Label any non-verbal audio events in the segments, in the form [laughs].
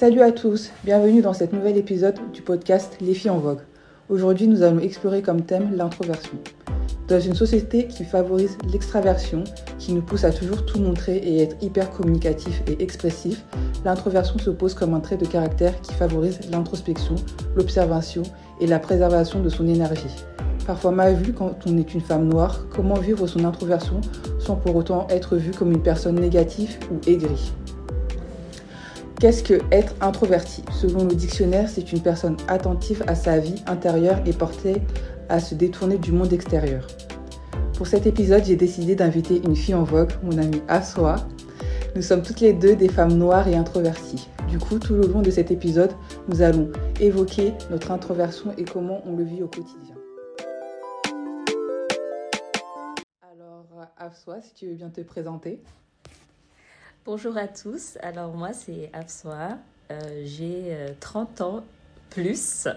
Salut à tous, bienvenue dans cet nouvel épisode du podcast Les filles en vogue. Aujourd'hui, nous allons explorer comme thème l'introversion. Dans une société qui favorise l'extraversion, qui nous pousse à toujours tout montrer et être hyper communicatif et expressif, l'introversion se pose comme un trait de caractère qui favorise l'introspection, l'observation et la préservation de son énergie. Parfois mal vu quand on est une femme noire, comment vivre son introversion sans pour autant être vue comme une personne négative ou aigrie? Qu'est-ce que être introverti? Selon le dictionnaire, c'est une personne attentive à sa vie intérieure et portée à se détourner du monde extérieur. Pour cet épisode, j'ai décidé d'inviter une fille en vogue, mon amie Assoa. Nous sommes toutes les deux des femmes noires et introverties. Du coup, tout le long de cet épisode, nous allons évoquer notre introversion et comment on le vit au quotidien. Alors, Assoa, si tu veux bien te présenter. Bonjour à tous, alors moi c'est Afsoa, euh, j'ai 30 euh, ans plus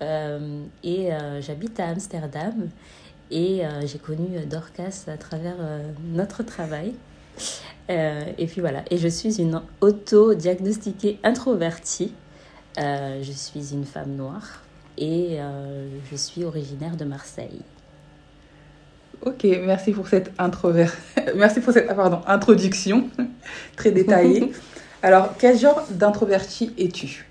euh, et j'habite à Amsterdam et j'ai connu Dorcas à travers notre travail. et puis voilà, et je suis une auto-diagnostiquée introvertie. je suis une femme noire et je suis originaire de Marseille. Ok, merci pour cette introvert... [laughs] merci pour cette pardon, introduction [laughs] très détaillée. [laughs] Alors, quel genre d'introverti es-tu?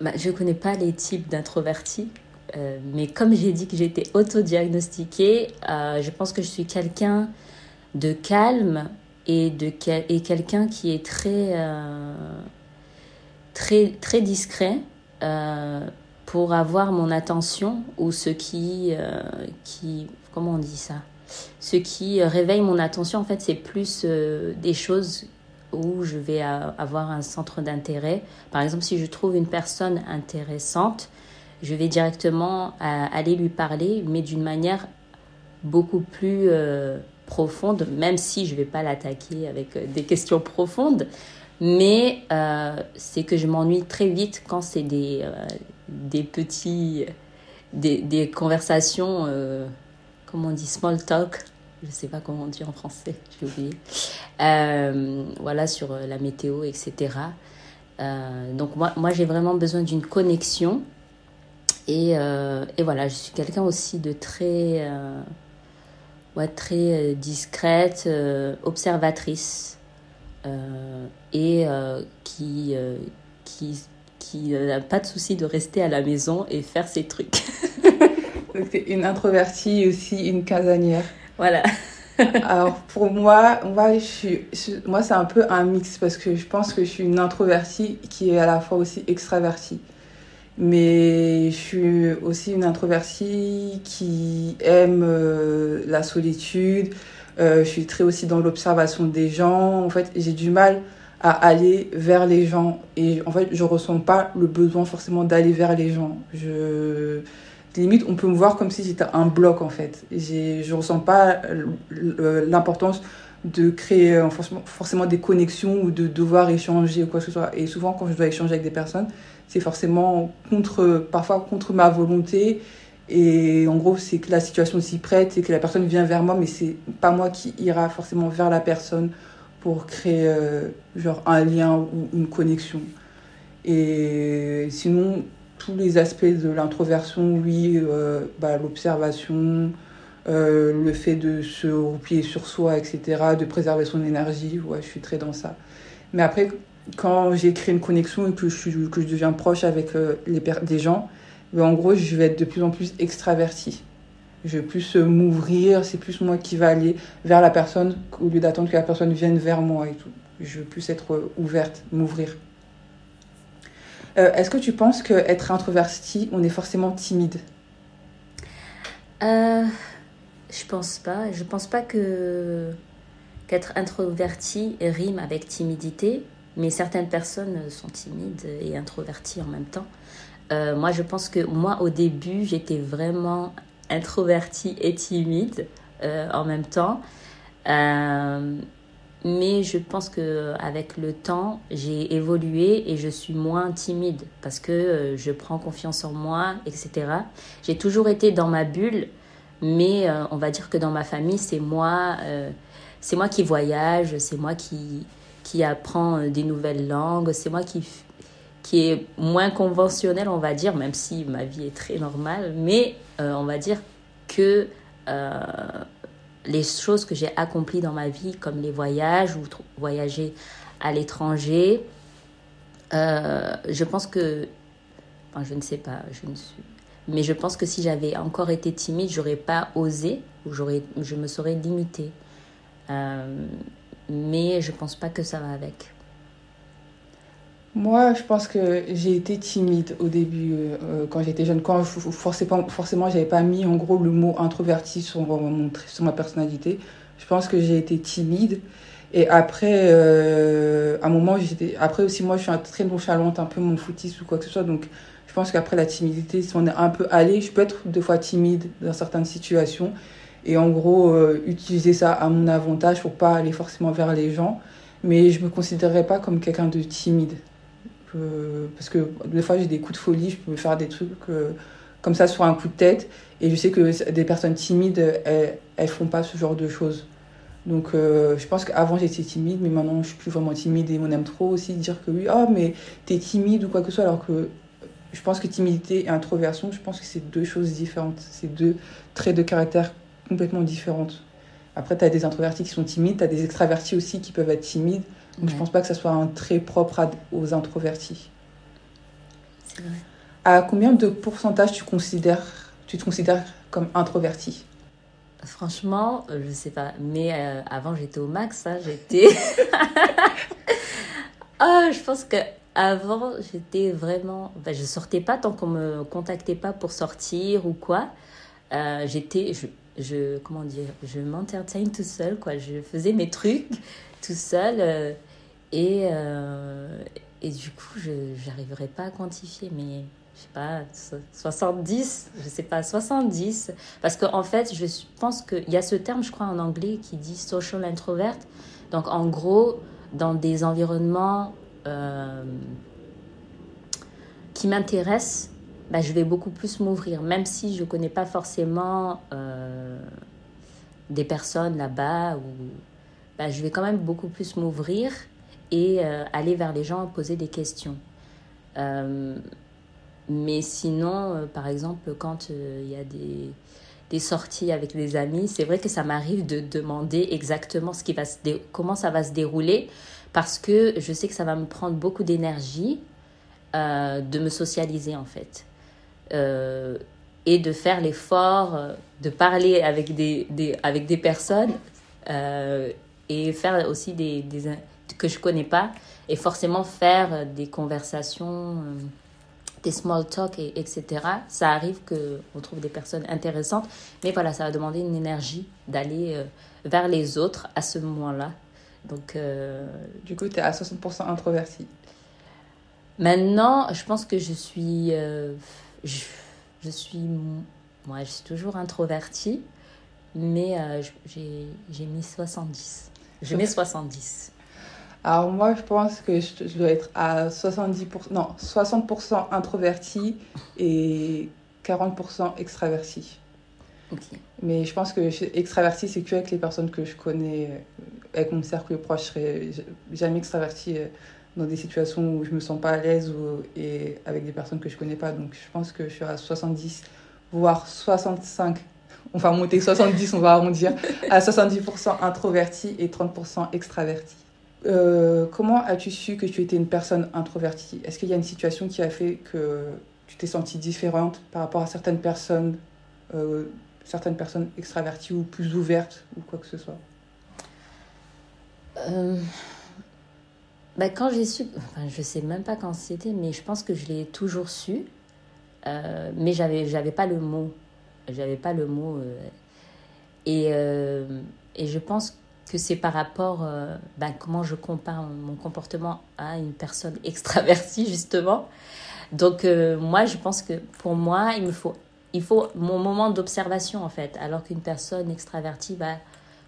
Bah, Je ne connais pas les types d'introvertis, euh, mais comme j'ai dit que j'étais autodiagnostiquée, euh, je pense que je suis quelqu'un de calme et, de et quelqu'un qui est très, euh, très, très discret. Euh, pour avoir mon attention ou ce qui, euh, qui comment on dit ça? Ce qui réveille mon attention, en fait, c'est plus euh, des choses où je vais avoir un centre d'intérêt. Par exemple, si je trouve une personne intéressante, je vais directement euh, aller lui parler, mais d'une manière beaucoup plus profonde, même si je vais pas l'attaquer avec des questions profondes. Mais c'est que je m'ennuie très vite quand c'est des, des petits, des, des conversations, euh, comment on dit, small talk, je sais pas comment on dit en français, [laughs] j'ai oublié, euh, voilà, sur euh, la météo, etc. donc moi, moi j'ai vraiment besoin d'une connexion. Et, et, voilà, je suis quelqu'un aussi de très, ouais, très discrète, observatrice, et qui, qui qui n'a pas de souci de rester à la maison et faire ses trucs. [laughs] une introvertie aussi une casanière. Voilà. [laughs] Alors pour moi, moi, je suis, moi c'est un peu un mix parce que je pense que je suis une introvertie qui est à la fois aussi extravertie. Mais je suis aussi une introvertie qui aime euh, la solitude. Euh, je suis très aussi dans l'observation des gens. En fait, j'ai du mal à aller vers les gens. Et en fait, je ressens pas le besoin forcément d'aller vers les gens. Je limite, on peut me voir comme si j'étais un bloc en fait. Je ressens pas l'importance de créer euh, forcément des connexions ou de devoir échanger ou quoi que ce soit. Et souvent, quand je dois échanger avec des personnes, c'est forcément contre, parfois contre ma volonté. Et en gros, c'est que la situation s'y prête et que la personne vient vers moi, mais c'est pas moi qui ira forcément vers la personne pour créer euh, genre un lien ou une connexion. Et sinon, tous les aspects de l'introversion, oui, euh, bah, l'observation, euh, le fait de se replier sur soi, etc., de préserver son énergie, ouais, je suis très dans ça. Mais après, quand j'ai créé une connexion et que je, que je deviens proche avec les des gens, ben, en gros, je vais être de plus en plus extravertie je vais plus m'ouvrir, c'est plus moi qui va aller vers la personne au lieu d'attendre que la personne vienne vers moi et tout. Je veux plus être ouverte, m'ouvrir. Euh, est-ce que tu penses qu'être introverti, on est forcément timide? Euh, Je pense pas. Je pense pas que qu'être introverti rime avec timidité, mais certaines personnes sont timides et introverties en même temps. Euh, moi, je pense que moi, au début, j'étais vraiment introvertie et timide euh, en même temps. Euh, mais je pense que avec le temps, j'ai évolué et je suis moins timide parce que euh, je prends confiance en moi, etc. J'ai toujours été dans ma bulle, mais on va dire que dans ma famille, c'est moi, c'est moi qui voyage, c'est moi qui qui apprend des nouvelles langues. C'est moi qui, qui est moins conventionnel, on va dire, même si ma vie est très normale. Mais on va dire que les choses que j'ai accomplies dans ma vie, comme les voyages ou voyager à l'étranger, euh, je pense que, enfin, je ne sais pas, je ne suis, mais je pense que si j'avais encore été timide, j'aurais pas osé ou je me serais limitée. Euh, mais je pense pas que ça va avec. Moi, je pense que j'ai été timide au début euh, quand j'étais jeune. Quand forcément, forcément, j'avais pas mis en gros le mot introverti sur, mon, sur ma personnalité. Je pense que j'ai été timide. Et après, euh, à un moment, j'étais. Après aussi, moi, je suis un, très nonchalante, un peu mon foutiste ou quoi que ce soit. Donc, je pense qu'après la timidité, si on est un peu allé, je peux être deux fois timide dans certaines situations. Et en gros, euh, utiliser ça à mon avantage pour pas aller forcément vers les gens. Mais je me considérerais pas comme quelqu'un de timide parce que des fois j'ai des coups de folie, je peux faire des trucs euh, comme ça sur un coup de tête. Et je sais que des personnes timides, elles, elles font pas ce genre de choses. Donc euh, je pense qu'avant j'étais timide, mais maintenant je suis plus vraiment timide et on aime trop aussi dire que oui, oh mais t'es timide ou quoi que ce soit, alors que je pense que timidité et introversion, je pense que c'est deux choses différentes. C'est deux traits de caractère complètement différentes. Après, tu as des introvertis qui sont timides, tu as des extravertis aussi qui peuvent être timides. Donc, je pense pas que ça soit un trait propre aux introvertis. Vrai. À combien de pourcentage tu, considères, tu te considères comme introverti? Franchement, euh, je sais pas. Mais euh, avant, j'étais au max. Hein, j'étais. oh, [laughs] je pense que avant, j'étais vraiment. Ben, je sortais pas tant qu'on me contactait pas pour sortir ou quoi. Euh, j'étais. Je, je, comment dire, je m'entertain tout seul, quoi. Je faisais mes trucs [laughs] tout seul. Euh, et, euh, et du coup, je n'arriverai pas à quantifier, mais je sais pas, 70, je sais pas, 70. Parce qu'en en fait, je pense qu'il y a ce terme, je crois, en anglais qui dit social introvert. Donc, en gros, dans des environnements euh, qui m'intéressent, bah, je vais beaucoup plus m'ouvrir, même si je ne connais pas forcément des personnes là-bas ou bah, je vais quand même beaucoup plus m'ouvrir et euh, aller vers les gens, poser des questions. Euh, mais sinon, euh, par exemple, quand il y a des, des, sorties avec des amis, c'est vrai que ça m'arrive de demander exactement ce qui va comment ça va se dérouler parce que je sais que ça va me prendre beaucoup d'énergie de me socialiser en fait. Et de faire l'effort de parler avec des, des, avec des personnes et faire aussi des, des que je connais pas et forcément faire des conversations euh, des small talk et etc ça arrive que on trouve des personnes intéressantes mais voilà ça va demander une énergie d'aller euh, vers les autres à ce moment-là. Donc euh, du coup tu es à 60% introverti. maintenant je pense que je suis je, je, suis moi je suis toujours introvertie mais j'ai mis 70 je mets 70. Alors moi, je pense que je, dois être à 70%, non, 60% introverti et 40% extraverti. Mais je pense que extraverti, c'est que avec les personnes que je connais, euh, avec mon cercle proche. Je serais jamais extraverti euh, dans des situations où je me sens pas à l'aise ou et avec des personnes que je connais pas. Donc je pense que je suis à 70, voire 65 on va monter 70, on va arrondir, à 70% introverti et 30% extraverti. Euh, comment as-tu su que tu étais une personne introvertie? Est-ce qu'il y a une situation qui a fait que tu t'es sentie différente par rapport à certaines personnes, euh, certaines personnes extraverties ou plus ouvertes ou quoi que ce soit? Euh, bah, Quand j'ai su, enfin, je sais même pas quand c'était, mais je pense que je l'ai toujours su, mais j'avais, j'avais pas le mot. J'avais pas le mot. Euh, et, euh, et je pense que c'est par rapport euh, ben, comment je compare mon comportement à une personne [laughs] extravertie justement. Donc moi je pense que pour moi il me faut il faut mon moment d'observation en fait alors qu'une personne extravertie va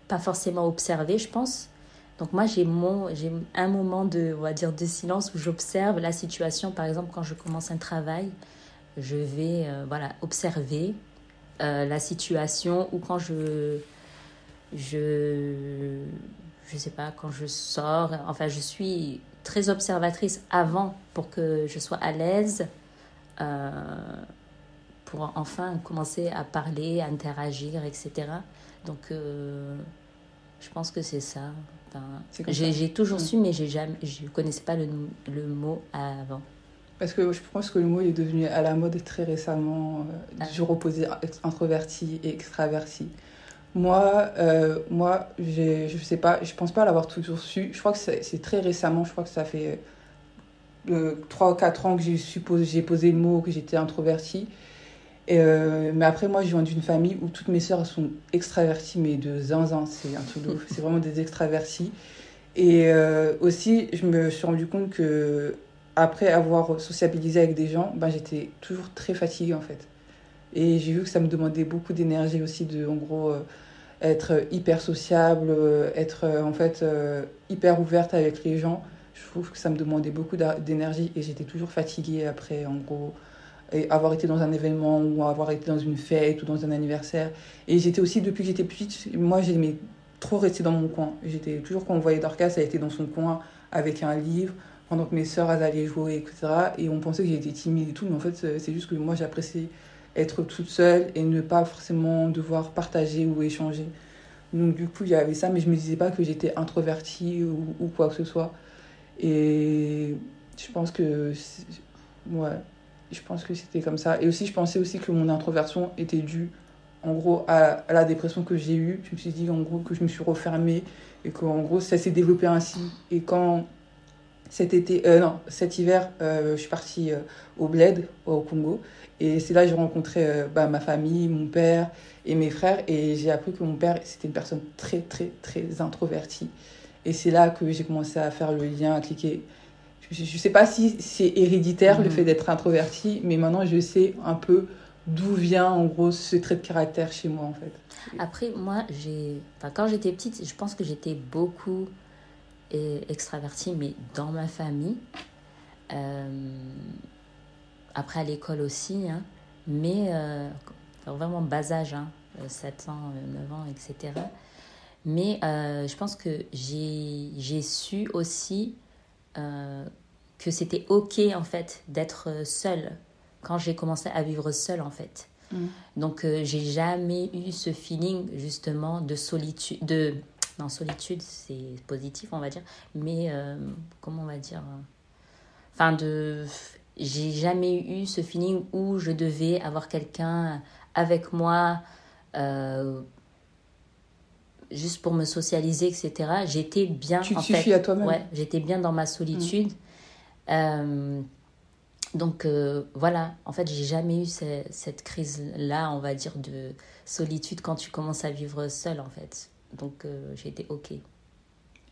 pas forcément observer je pense donc moi j'ai mon j'ai un moment de on va dire de silence où j'observe la situation par exemple quand je commence un travail je vais voilà observer euh, la situation ou quand je, je, je sais pas, quand je sors, enfin, je suis très observatrice avant pour que je sois à l'aise. Euh, pour enfin commencer à parler, à interagir, etc. Donc, euh, je pense que c'est ça. J'ai toujours su, mais jamais, je ne connaissais pas le, le, mot avant. Parce que je pense que le mot est devenu à la mode très récemment, euh, ah. toujours opposé introverti et extraverti. Moi, euh, moi je ne sais pas, je pense pas l'avoir toujours su. Je crois que c'est très récemment, je crois que ça fait euh, 3 ou 4 ans que j'ai posé le mot que j'étais Euh, mais après, moi, je viens d'une famille où toutes mes sœurs sont extraverties, mais de zinzin, c'est un truc de [laughs] C'est vraiment des extravertis. Et euh, aussi, je me suis rendu compte que après avoir sociabilisé avec des gens, ben, j'étais toujours très fatiguée en fait. Et j'ai vu que ça me demandait beaucoup d'énergie aussi, de en gros euh, être hyper sociable, être en fait hyper ouverte avec les gens. Je trouve que ça me demandait beaucoup d'énergie et j'étais toujours fatiguée après, en gros avoir été dans un événement ou avoir été dans une fête ou dans un anniversaire. Et j'étais aussi, depuis que j'étais petite, moi j'aimais trop rester dans mon coin. J'étais toujours, quand on voyait Dorcas, elle était dans son coin avec un livre, pendant que mes sœurs allaient jouer, etc. Et on pensait que j'étais timide et tout, mais en fait, c'est juste que moi j'appréciais être toute seule et ne pas forcément devoir partager ou échanger. Donc du coup, il y avait ça, mais je me disais pas que j'étais introvertie ou, ou, quoi que ce soit. Et je pense que... Ouais, je pense que c'était comme ça. Et aussi, je pensais aussi que mon introversion était due, en gros, à, la dépression que j'ai eue. Je me suis dit, en gros, que je me suis refermée et qu'en gros, ça s'est développé ainsi. Et quand cet été, euh, non, cet hiver, euh, je suis partie euh, au Bled, au Congo. Et c'est là que j'ai rencontré bah, ma famille, mon père et mes frères. Et j'ai appris que mon père, c'était une personne très, très, très introvertie. Et c'est là que j'ai commencé à faire le lien, à cliquer je ne sais pas si c'est héréditaire le mhm. fait d'être introverti, mais maintenant je sais un peu d'où vient en gros ce trait de caractère chez moi en fait. Après, moi, j'ai, enfin, quand j'étais petite, je pense que j'étais beaucoup euh, extravertie, mais dans ma famille. Euh, après à l'école aussi, hein, mais euh, vraiment bas âge, hein, 7 ans, 9 ans, etc. Mais je pense que j'ai su aussi euh, que c'était ok en fait d'être seule quand j'ai commencé à vivre seule en fait. Mm. Donc euh, j'ai jamais eu ce feeling justement de solitude, de non solitude c'est positif on va dire, mais euh, comment on va dire, enfin de, j'ai jamais eu ce feeling où je devais avoir quelqu'un avec moi juste pour me socialiser, etc. J'étais bien. Tu te suffis à toi-même. Ouais, j'étais bien dans ma solitude. Mm. Euh, donc euh, voilà, en fait, j'ai jamais eu cette, crise-là, on va dire, de solitude quand tu commences à vivre seul, en fait. Donc euh, j'ai été OK.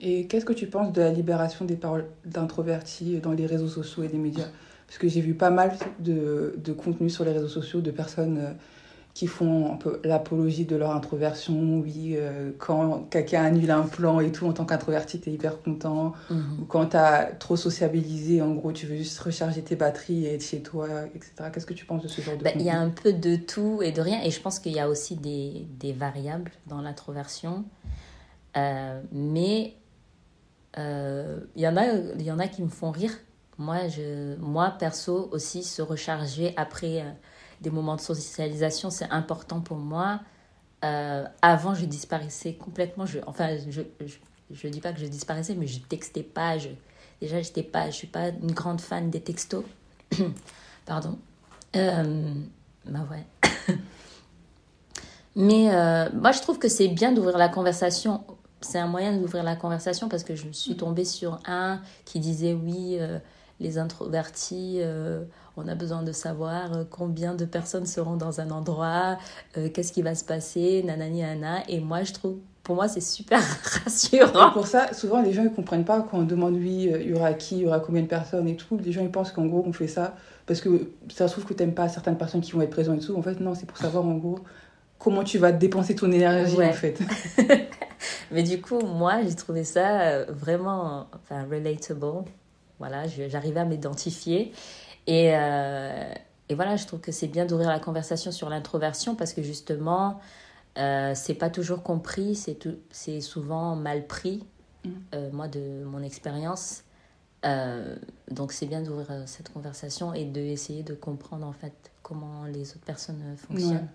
Et qu'est-ce que tu penses de la libération des paroles d'introvertis dans les réseaux sociaux et les médias? Parce que j'ai vu pas mal de, de contenu sur les réseaux sociaux de personnes qui font un peu l'apologie de leur introversion. Oui, euh, quand quelqu'un annule un plan et tout, en tant qu'introverti, tu es hyper content. Mhm. Ou quand tu as trop sociabilisé, en gros, tu veux juste recharger tes batteries et être chez toi, etc. Qu'est-ce que tu penses de ce genre de bah, Il y a un peu de tout et de rien. Et je pense qu'il y a aussi des, des variables dans l'introversion. Euh, mais euh, il y, en a, y en a qui me font rire. Moi, je, moi perso, aussi, se recharger après des moments de socialisation, c'est important pour moi. Euh, avant, je disparaissais complètement. Je, enfin, je je, dis pas que je disparaissais, mais je textais pas. Je, déjà, j'étais pas, suis pas une grande fan des textos. [coughs] Pardon. Euh, bah ouais. [coughs] mais euh, moi, je trouve que c'est bien d'ouvrir la conversation. C'est un moyen d'ouvrir la conversation parce que je me suis tombée sur un qui disait oui, euh, les introvertis on a besoin de savoir euh, combien de personnes seront dans un endroit, euh, qu'est-ce qui va se passer, nanani nana. Et moi, je trouve, pour moi, c'est super [laughs] rassurant. pour ça, souvent, les gens ne comprennent pas quand on demande, oui, euh, il y aura qui, il y aura combien de personnes et tout. Les gens, ils pensent qu'en gros, on fait ça parce que ça se trouve que tu n'aimes pas certaines personnes qui vont être présentes et tout. En fait, non, c'est pour savoir, en gros, comment tu vas dépenser ton énergie, en fait. [laughs] Mais du coup, moi, j'ai trouvé ça vraiment enfin, relatable. Voilà, j'arrivais à m'identifier. Et, euh, et voilà, je trouve que c'est bien d'ouvrir la conversation sur l'introversion parce que justement, euh, c'est pas toujours compris, c'est souvent mal pris. mm. moi, de mon expérience. donc, c'est bien d'ouvrir cette conversation et d'essayer de comprendre, en fait, comment les autres personnes fonctionnent.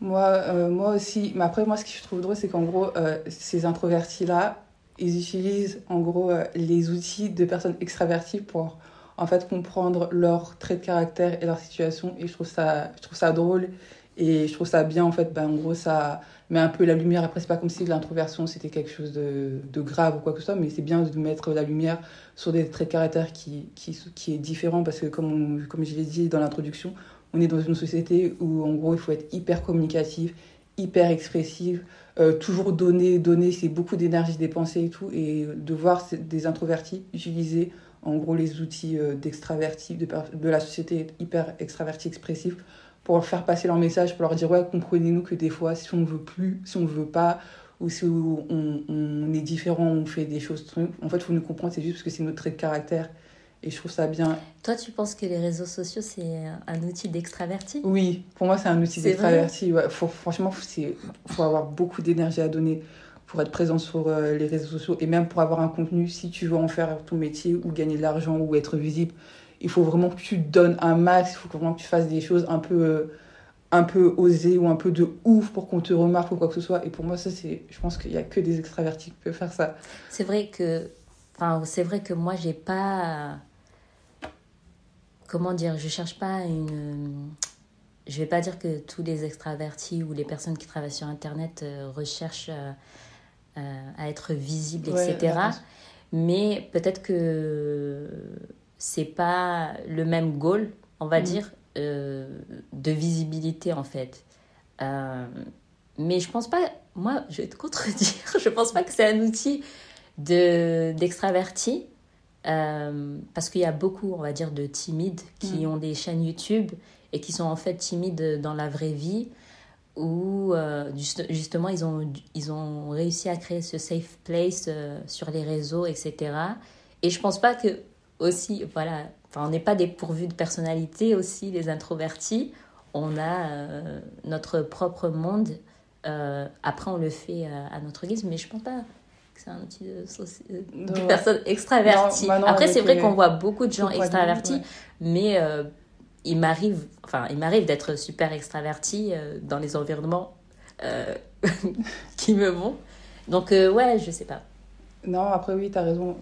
Moi, moi aussi. Mais après, moi, ce que je trouve drôle, c'est qu'en gros, ces introvertis-là, ils utilisent en gros les outils de personnes extraverties pour en fait comprendre leurs traits de caractère et leur situation. Et je trouve ça je trouve ça drôle. Et je trouve ça bien en fait. Ben, en gros ça met un peu la lumière. Après c'est pas comme si l'introversion c'était quelque chose de, grave ou quoi que ce soit mais c'est bien de mettre la lumière sur des traits de caractère qui qui, qui est différent. Parce que comme comme je l'ai dit dans l'introduction on est dans une société où en gros il faut être hyper communicatif hyper expressive euh, toujours donner donner. C'est beaucoup d'énergie dépensée et tout. Et de voir des introvertis utiliser en gros les outils euh, d'extravertis, de, de, la société hyper extravertie, expressif, pour leur faire passer leur message, pour leur dire ouais, comprenez-nous que des fois, si on veut plus, si on veut pas, ou si on, on est différent, on fait des choses, en fait, il faut nous comprendre, c'est juste parce que c'est notre trait de caractère. Et je trouve ça bien. Toi, tu penses que les réseaux sociaux, c'est un outil d'extraverti? Oui, pour moi, c'est un outil d'extraverti. Ouais, faut, franchement, il faut avoir beaucoup d'énergie à donner pour être présent sur euh, les réseaux sociaux et même pour avoir un contenu, si tu veux en faire ton métier ou gagner de l'argent ou être visible, il faut vraiment que tu donnes un max, il faut vraiment que tu fasses des choses un peu, euh, un peu osées ou un peu de ouf pour qu'on te remarque ou quoi que ce soit. Et pour moi, ça, c'est, je pense qu'il n'y a que des extravertis qui peuvent faire ça. C'est vrai que, enfin, c'est vrai que moi, j'ai pas, comment dire, je cherche pas une, je vais pas dire que tous les extravertis ou les personnes qui travaillent sur Internet euh, recherchent à être visible, etc. Mais peut-être que c'est pas le même goal, on va mm. dire, euh, de visibilité en fait. Euh, mais je pense pas, moi je vais te contredire, [laughs] je pense pas que c'est un outil d'extraverti. parce qu'il y a beaucoup, on va dire, de timides qui mm. ont des chaînes YouTube et qui sont en fait timides dans la vraie vie où euh, justement ils ont, ils ont réussi à créer ce safe place euh, sur les réseaux, etc. Et je pense pas que aussi, voilà, enfin, on n'est pas dépourvus de personnalité aussi, les introvertis. On a euh, notre propre monde. après, on le fait à notre guise, mais je pense pas que c'est un outil de, de personnes extraverties. après, c'est vrai qu'on voit beaucoup de gens extravertis, mais il m'arrive enfin il m'arrive d'être super extraverti euh, dans les environnements euh, [laughs] qui me vont. Donc euh, ouais je sais pas. Non après oui tu as raison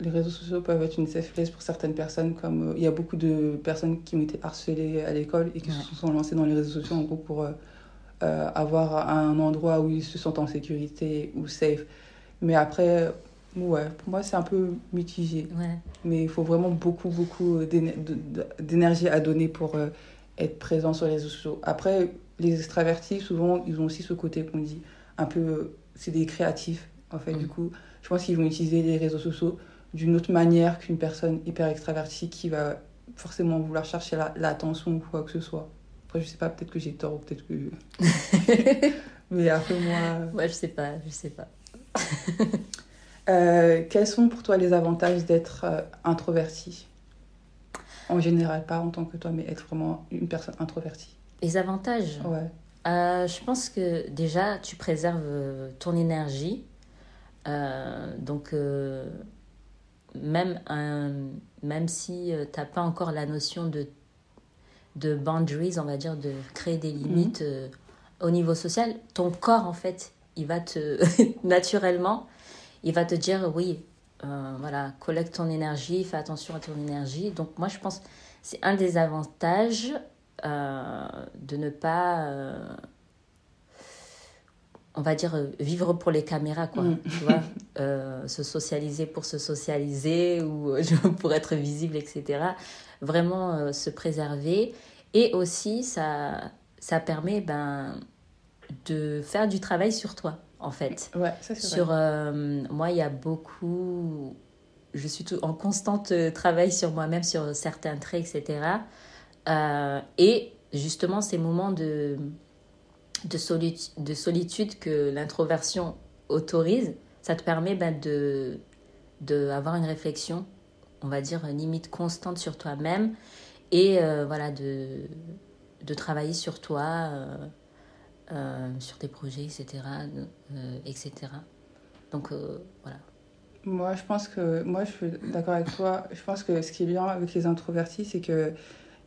les réseaux sociaux peuvent être une safe place pour certaines personnes comme il y a beaucoup de personnes qui ont été harcelées à l'école et qui se sont lancées dans les réseaux sociaux en gros pour avoir un endroit où ils se sentent en sécurité ou safe. Mais après Ouais, pour moi, c'est un peu mitigé. Mais il faut vraiment beaucoup, beaucoup d'énergie à donner pour euh, être présent sur les réseaux sociaux. Après, les extravertis, souvent, ils ont aussi ce côté qu'on dit un peu. C'est des créatifs, en fait. Du mm. coup, je pense qu'ils vont utiliser les réseaux sociaux d'une autre manière qu'une personne hyper extravertie qui va forcément vouloir chercher l'attention ou quoi que ce soit. Après, je sais pas, peut-être que j'ai tort ou peut-être que. [laughs] Mais après, moi. Moi, je sais pas, je sais pas. [laughs] Euh, quels sont pour toi les avantages d'être euh, introverti? En général, pas en tant que toi, mais être vraiment une personne introvertie. Les avantages? Ouais. Euh, je pense que déjà, tu préserves ton énergie. donc, même, même si tu n'as pas encore la notion de, de boundaries, on va dire, de créer des limites mhm. au niveau social, ton corps, en fait, il va te [laughs] naturellement il va te dire oui, euh, voilà, collecte ton énergie, fais attention à ton énergie. Donc moi je pense c'est un des avantages euh, de ne pas, euh, on va dire, vivre pour les caméras, quoi. Mm. Tu vois, [laughs] se socialiser pour se socialiser [laughs] ou pour être visible, etc. Vraiment se préserver. Et aussi, ça, ça permet ben, de faire du travail sur toi en fait. Ouais, ça sur, euh, moi, il y a beaucoup. Je suis tout, en constante euh, travail sur moi-même, sur certains traits, etc. Euh, et justement, ces moments de, de, solitude, de solitude que l'introversion autorise, ça te permet ben, de, de avoir une réflexion, on va dire, limite constante sur toi-même et voilà, de, de travailler sur toi. Euh, sur tes projets, etc. Euh, etc. Donc euh, voilà. Moi, je pense que, moi, je suis d'accord avec toi. Je pense que ce qui est bien avec les introvertis, c'est que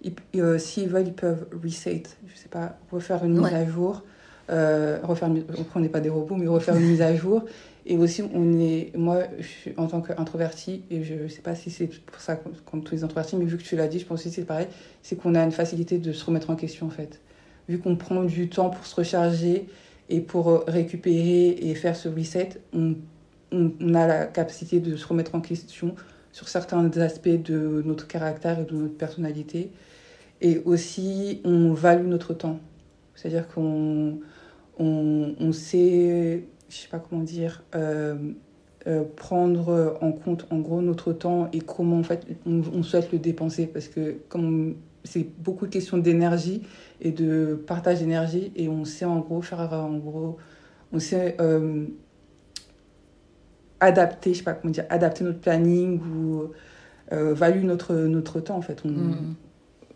ils- s'ils veulent, ils peuvent reset, je sais pas, refaire une mise Ouais. à jour, euh, refaire, une- on n'est pas des robots, mais refaire une mise à jour. Et aussi, on est, moi, je suis, en tant qu'introverti, et je sais pas si c'est pour ça comme comme tous les introvertis, mais vu que tu l'as dit, je pense aussi que c'est pareil, c'est qu'on a une facilité de se remettre en question, en fait. Vu qu'on prend du temps pour se recharger et pour euh, récupérer et faire ce reset, on a la capacité de se remettre en question sur certains aspects de notre caractère et de notre personnalité. Et aussi, on value notre temps. C'est-à-dire qu'on on, on sait, je sais pas comment dire, euh, euh, prendre en compte en gros notre temps et comment en fait on, souhaite le dépenser. Parce que c'est beaucoup de questions d'énergie et de partage d'énergie et on sait en gros faire en gros, on sait euh, adapter, je sais pas comment dire, adapter notre planning ou euh, value notre, notre temps en fait. On, Mm.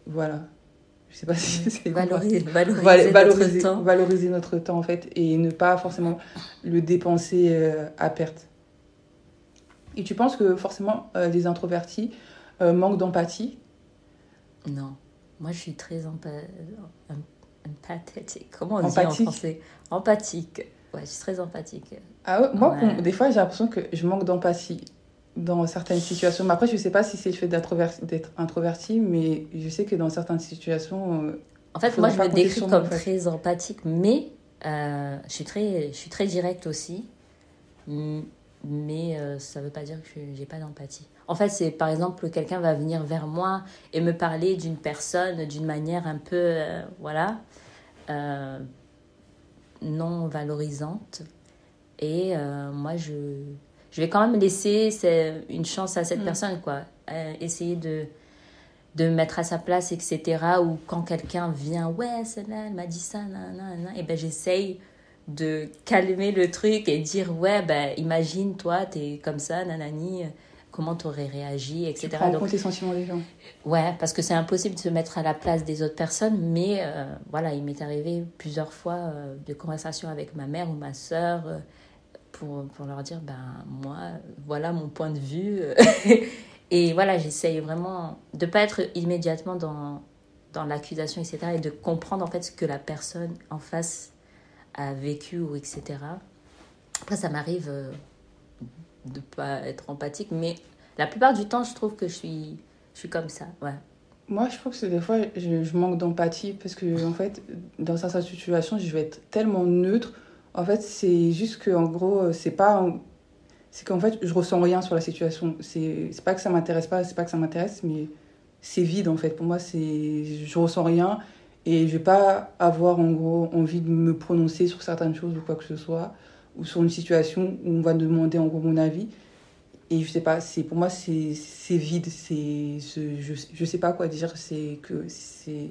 Voilà. Je sais pas si c'est Valoriser, valoriser, Val- notre temps. valoriser notre temps en fait et ne pas forcément le dépenser euh, à perte. Et tu penses que forcément euh, les introvertis manquent d'empathie? Non, moi je suis très empa... em- empathique. Comment on dit Empathique. en français? Empathique. Ouais, je suis très empathique. ah ouais, Moi, Ouais. des fois, j'ai l'impression que je manque d'empathie dans certaines situations. Mais après, je sais pas si c'est le fait d'être introverti, mais je sais que dans certaines situations, euh, En fait, moi je me décris comme en fait. très empathique, mais euh, je, suis très, je suis très directe aussi. Mais euh, ça veut pas dire que je j'ai pas d'empathie. En fait, c'est par exemple quelqu'un va venir vers moi et me parler d'une personne d'une manière un peu, euh, voilà, euh, non valorisante. Et euh, moi, je, je vais quand même laisser une chance à cette Mm. personne, quoi. Essayer de, de me mettre à sa place, etc. Ou quand quelqu'un vient, ouais, celle-là, elle m'a dit ça, nan, nan, nan, et ben j'essaye de calmer le truc et dire, ouais, ben imagine, toi, t'es comme ça, nanani, comment t'aurais réagi, tu etc. prends en Donc, compte les sentiments des gens. Ouais, parce que c'est impossible de se mettre à la place des autres personnes, mais euh, voilà, il m'est arrivé plusieurs fois euh, de conversations avec ma mère ou ma sœur euh, pour, pour leur dire, ben moi, voilà mon point de vue. [laughs] et voilà, j'essaye vraiment de pas être immédiatement dans, dans l'accusation, etc., et de comprendre en fait ce que la personne en face a vécu ou etc. Après, ça m'arrive de pas être empathique, mais la plupart du temps, je trouve que je suis, je suis comme ça, ouais. Moi, je pense que des fois, je, je manque d'empathie parce que, en fait, dans certaines situations, je vais être tellement neutre. En fait, c'est juste que, en gros, c'est pas. C'est qu'en fait, je ressens rien sur la situation. C'est pas que ça m'intéresse pas, c'est pas que ça m'intéresse, mais c'est vide, en fait. Pour moi, c'est. Je ressens rien et je vais pas avoir, en gros, envie de me prononcer sur certaines choses ou quoi que ce soit, ou sur une situation où on va demander, en gros, mon avis. Et je sais pas, c'est pour moi c'est vide, c'est je, je sais pas quoi dire, c'est que c'est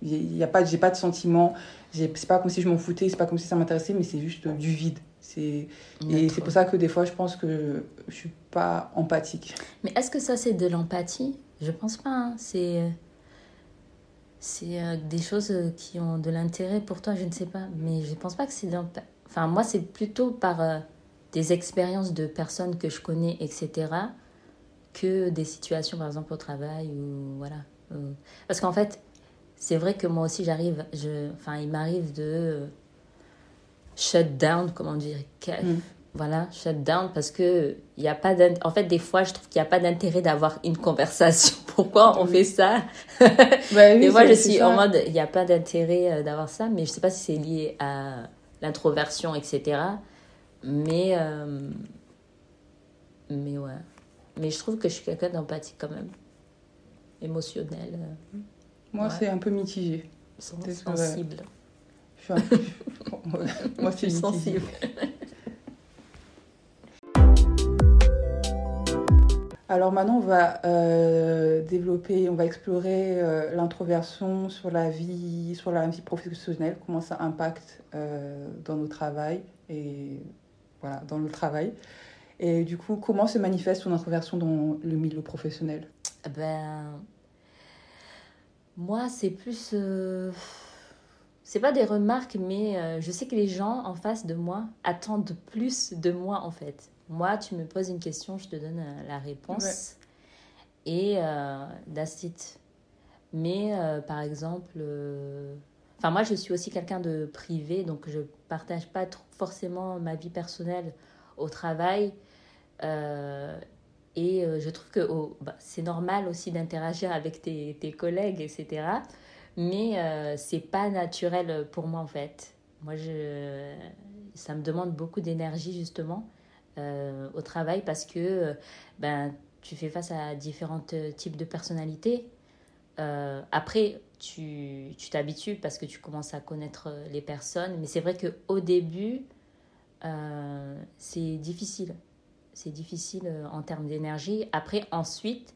il y a pas j'ai pas de sentiment, c'est pas comme si je m'en foutais, c'est pas comme si ça m'intéressait mais c'est juste du vide. C'est et c'est pour ça que des fois je pense que je suis pas empathique. Mais est-ce que ça, c'est de l'empathie? Je pense pas. hein. C'est. C'est euh, des choses qui ont de l'intérêt pour toi, je ne sais pas. Mais je pense pas que c'est de. Enfin, moi, c'est plutôt par euh, des expériences de personnes que je connais, etc., que des situations, par exemple, au travail ou. Voilà. Euh, Parce qu'en fait, c'est vrai que moi aussi, j'arrive. Je... Enfin, il m'arrive de. euh, shut down, comment dire. Mm. Voilà, shut down parce que il y a pas en fait des fois je trouve qu'il n'y a pas d'intérêt d'avoir une conversation. [laughs] Pourquoi on Oui. fait ça? Bah oui, moi c'est- je suis ça. en mode il n'y a pas d'intérêt d'avoir ça, mais je sais pas si c'est lié à l'introversion etc. Mais euh, mais ouais, mais je trouve que je suis quelqu'un d'empathique quand même, émotionnel, euh, Moi Ouais. c'est un peu mitigé. sensible. Je suis un [laughs] moi c'est [laughs] mitigé. sensible. Alors maintenant, on va euh, développer, on va explorer euh, l'introversion sur la vie, sur la vie professionnelle, comment ça impacte euh, dans nos travail et voilà, dans le travail. Et du coup, comment se manifeste ton introversion dans le milieu professionnel? Ben, moi, c'est plus. c'est pas des remarques, mais je sais que les gens en face de moi attendent plus de moi en fait. Moi, tu me poses une question, je te donne euh, la réponse. Et euh, that's it. Mais par exemple, enfin moi je suis aussi quelqu'un de privé, donc je partage pas trop, forcément ma vie personnelle au travail. et je trouve que oh, bah, c'est normal aussi d'interagir avec tes, tes collègues, etc mais euh, c'est pas naturel pour moi en fait. Moi, je, ça me demande beaucoup d'énergie justement euh, au travail parce que ben, tu fais face à différents types de personnalités. Euh, après, tu t'habitues parce que tu commences à connaître les personnes, mais c'est vrai qu'au début, c'est difficile. C'est difficile en termes d'énergie. Après, ensuite,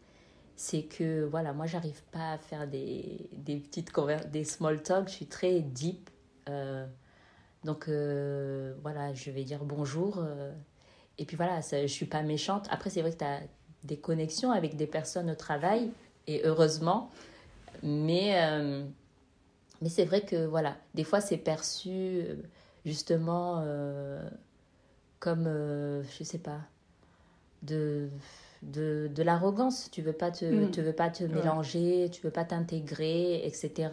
c'est que voilà, moi j'arrive pas à faire des, des petites des small talk, je suis très deep. Euh, donc euh, voilà, je vais dire bonjour. Euh, et puis voilà, ça, je suis pas méchante. Après, c'est vrai que tu as des connexions avec des personnes au travail, et heureusement. Mais, mais c'est vrai que voilà, des fois c'est perçu justement comme, je sais pas, de de, de l'arrogance. Tu veux pas te, mm. tu veux pas te mélanger, tu veux pas t'intégrer, etc.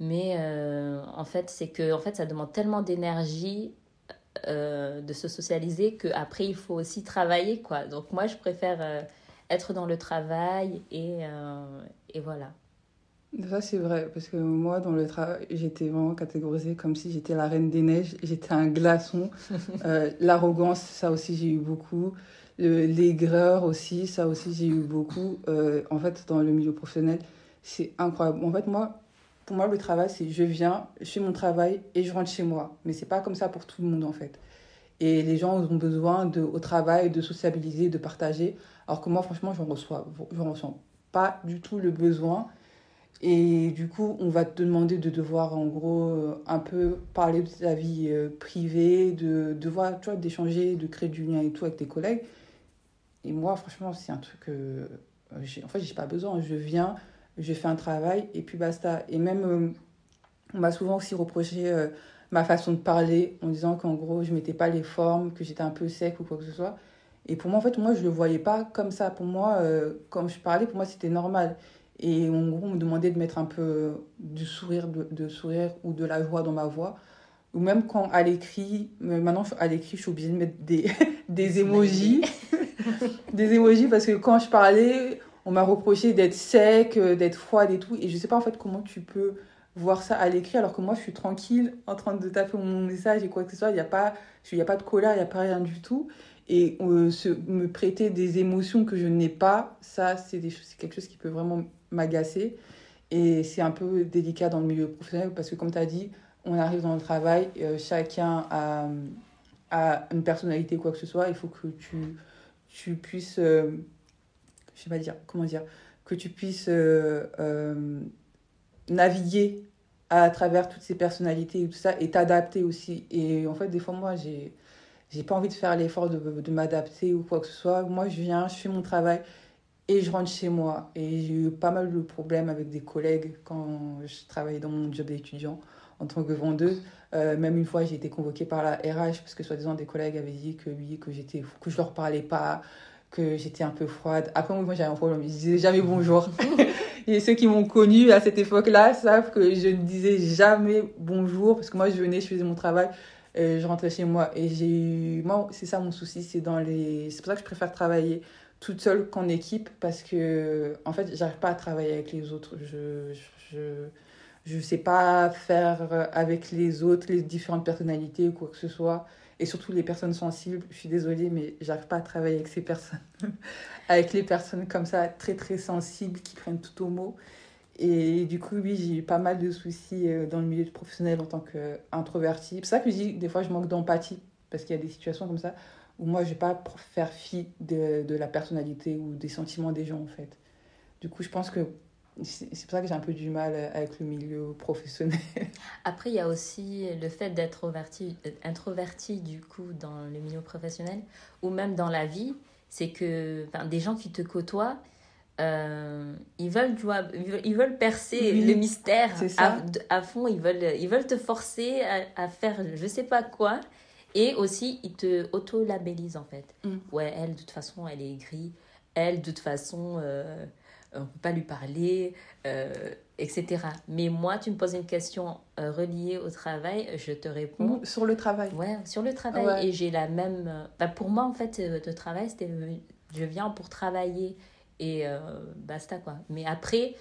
Mais euh, en fait, c'est que en fait, ça demande tellement d'énergie euh, de se socialiser qu'après, il faut aussi travailler. quoi. Donc moi, je préfère euh, être dans le travail et, et voilà. Ça, c'est vrai, parce que moi, dans le travail, j'étais vraiment catégorisée comme si j'étais la reine des neiges, j'étais un glaçon. [laughs] L'arrogance, ça aussi, j'ai eu beaucoup l'aigreur aussi, ça aussi j'ai eu beaucoup. Euh, en fait, dans le milieu professionnel, c'est incroyable. En fait, moi, pour moi, le travail, c'est je viens, je fais mon travail et je rentre chez moi. Mais c'est pas comme ça pour tout le monde, en fait. Et les gens ont besoin de, au travail de sociabiliser, de partager. Alors que moi, franchement, je reçois, ressens pas du tout le besoin. Et du coup, on va te demander de devoir, en gros, euh, un peu parler de ta vie euh, privée, de devoir, tu vois, d'échanger, de créer du lien et tout avec tes collègues. Et moi, franchement, c'est un truc que. Euh, en fait, j'ai pas besoin. Je viens, je fais un travail et puis basta. Et même, euh, on m'a souvent aussi reproché euh, ma façon de parler en disant qu'en gros, je mettais pas les formes, que j'étais un peu sec ou quoi que ce soit. Et pour moi, en fait, moi, je le voyais pas comme ça. Pour moi, quand je parlais, pour moi, c'était normal. Et en gros, on me demandait de mettre un peu du sourire, de, sourire ou de la joie dans ma voix. Ou même quand à l'écrit, maintenant à l'écrit, je suis obligée de mettre des, [laughs] des émojis. des émojis [laughs] parce que quand je parlais, on m'a reproché d'être sec, euh, d'être froide et tout. Et je sais pas en fait comment tu peux voir ça à l'écrit alors que moi je suis tranquille en train de taper mon message et quoi que ce soit. Il n'y a, pas, a pas de colère, il n'y a pas rien du tout. Et euh, me prêter des émotions que je n'ai pas, ça c'est quelque chose qui peut vraiment m'agacer. Et c'est un peu délicat dans le milieu professionnel parce que comme tu as dit, on arrive dans le travail, euh, chacun a, une personnalité quoi que ce soit, il faut que tu puisses, je sais pas dire, comment dire, que tu puisses euh, euh, naviguer à travers toutes ces personnalités et tout ça et t'adapter aussi. Et en fait, des fois, moi, j'ai j'ai pas envie de faire l'effort de, de m'adapter ou quoi que ce soit. Moi, je viens, je fais mon travail et je rentre chez moi. Et j'ai eu pas mal de problèmes avec des collègues quand je travaillais dans mon job d'étudiant en tant que vendeuse. Euh, même une fois, j'ai été convoquée par la RH parce que soi-disant des collègues avaient dit que oui, que j'étais, que je leur parlais pas, que j'étais un peu froide. Après, moi, j'avais un problème. Je disais jamais bonjour. [laughs] Et ceux qui m'ont connue à cette époque-là savent que je ne disais jamais bonjour parce que moi, je venais, je faisais mon travail, je rentrais chez moi. Et j'ai eu, moi, c'est ça mon souci, c'est dans les, c'est pour ça que je préfère travailler toute seule qu'en équipe parce que, en fait, j'arrive pas à travailler avec les autres. je, je je ne sais pas faire avec les autres, les différentes personnalités ou quoi que ce soit. Et surtout les personnes sensibles. Je suis désolée, mais j'arrive pas à travailler avec ces personnes. [laughs] avec les personnes comme ça, très très sensibles, qui prennent tout au mot. Et du coup, oui, j'ai eu pas mal de soucis euh, dans le milieu professionnel en tant qu'introvertie. C'est ça que je dis, des fois, je manque d'empathie. Parce qu'il y a des situations comme ça où moi, je vais pas faire fi de, de la personnalité ou des sentiments des gens, en fait. Du coup, je pense que c'est pour ça que j'ai un peu du mal avec le milieu professionnel. [laughs] Après, il y a aussi le fait d'être introverti, du coup dans le milieu professionnel ou même dans la vie. C'est que des gens qui te côtoient, euh, ils veulent, tu vois, ils veulent, percer Oui, le mystère à, à fond. Ils veulent, ils veulent te forcer à, à faire je sais pas quoi. Et aussi, ils te auto-labellisent en fait. Mm. Ouais, elle, de toute façon, elle est aigrie. Elle, de toute façon, euh, on peut pas lui parler, euh, etc. Mais moi, tu me poses une question euh, reliée au travail, je te réponds. Sur le travail. Ouais, sur le travail. Ouais. Et j'ai la même. euh, Bah, pour moi, en fait, le travail, c'était. Je viens pour travailler et euh, basta, quoi. Mais après,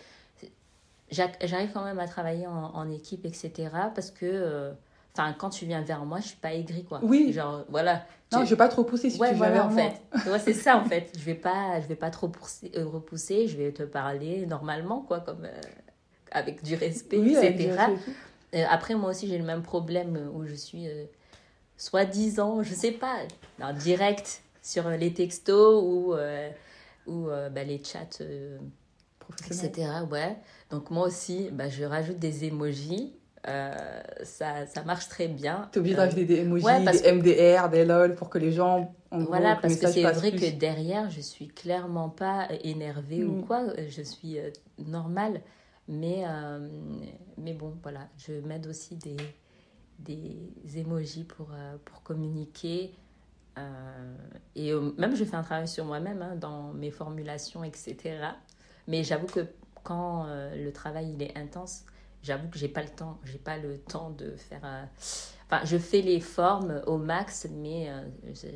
j'a- j'arrive quand même à travailler en, en équipe, etc. Parce que. Enfin, quand tu viens vers moi, je suis pas aigrie, quoi. Oui. Genre, voilà. Non, je vais pas trop pousser si ouais, tu viens voilà, vers en moi. fait. Ouais, c'est ça, en fait. Je vais pas, je vais pas trop pousser, euh, repousser. Je vais te parler normalement, quoi, comme. euh, avec du respect, Oui, etc. du. Euh, après, moi aussi, j'ai le même problème où je suis euh, soi-disant, je sais pas, en direct sur les textos ou, ou bah, les chats, etc. Ouais. Donc, moi aussi, bah, je rajoute des emojis. Euh, ça, ça marche très bien. T'es obligé Euh, d'ajouter des emojis, ouais, des MDR, des LOL pour que les gens. En Voilà, parce que c'est vrai plus. que derrière, je suis clairement pas énervée ou Mm. quoi. Je suis euh, normale. Mais, euh, mais bon, voilà, je m'aide aussi des, des emojis pour, euh, pour communiquer. Euh, et euh, même, je fais un travail sur moi-même hein, dans mes formulations, etc. Mais j'avoue que quand euh, le travail il est intense, j'avoue que j'ai pas le temps. J'ai pas le temps de faire. euh, Enfin, je fais les formes au max, mais euh,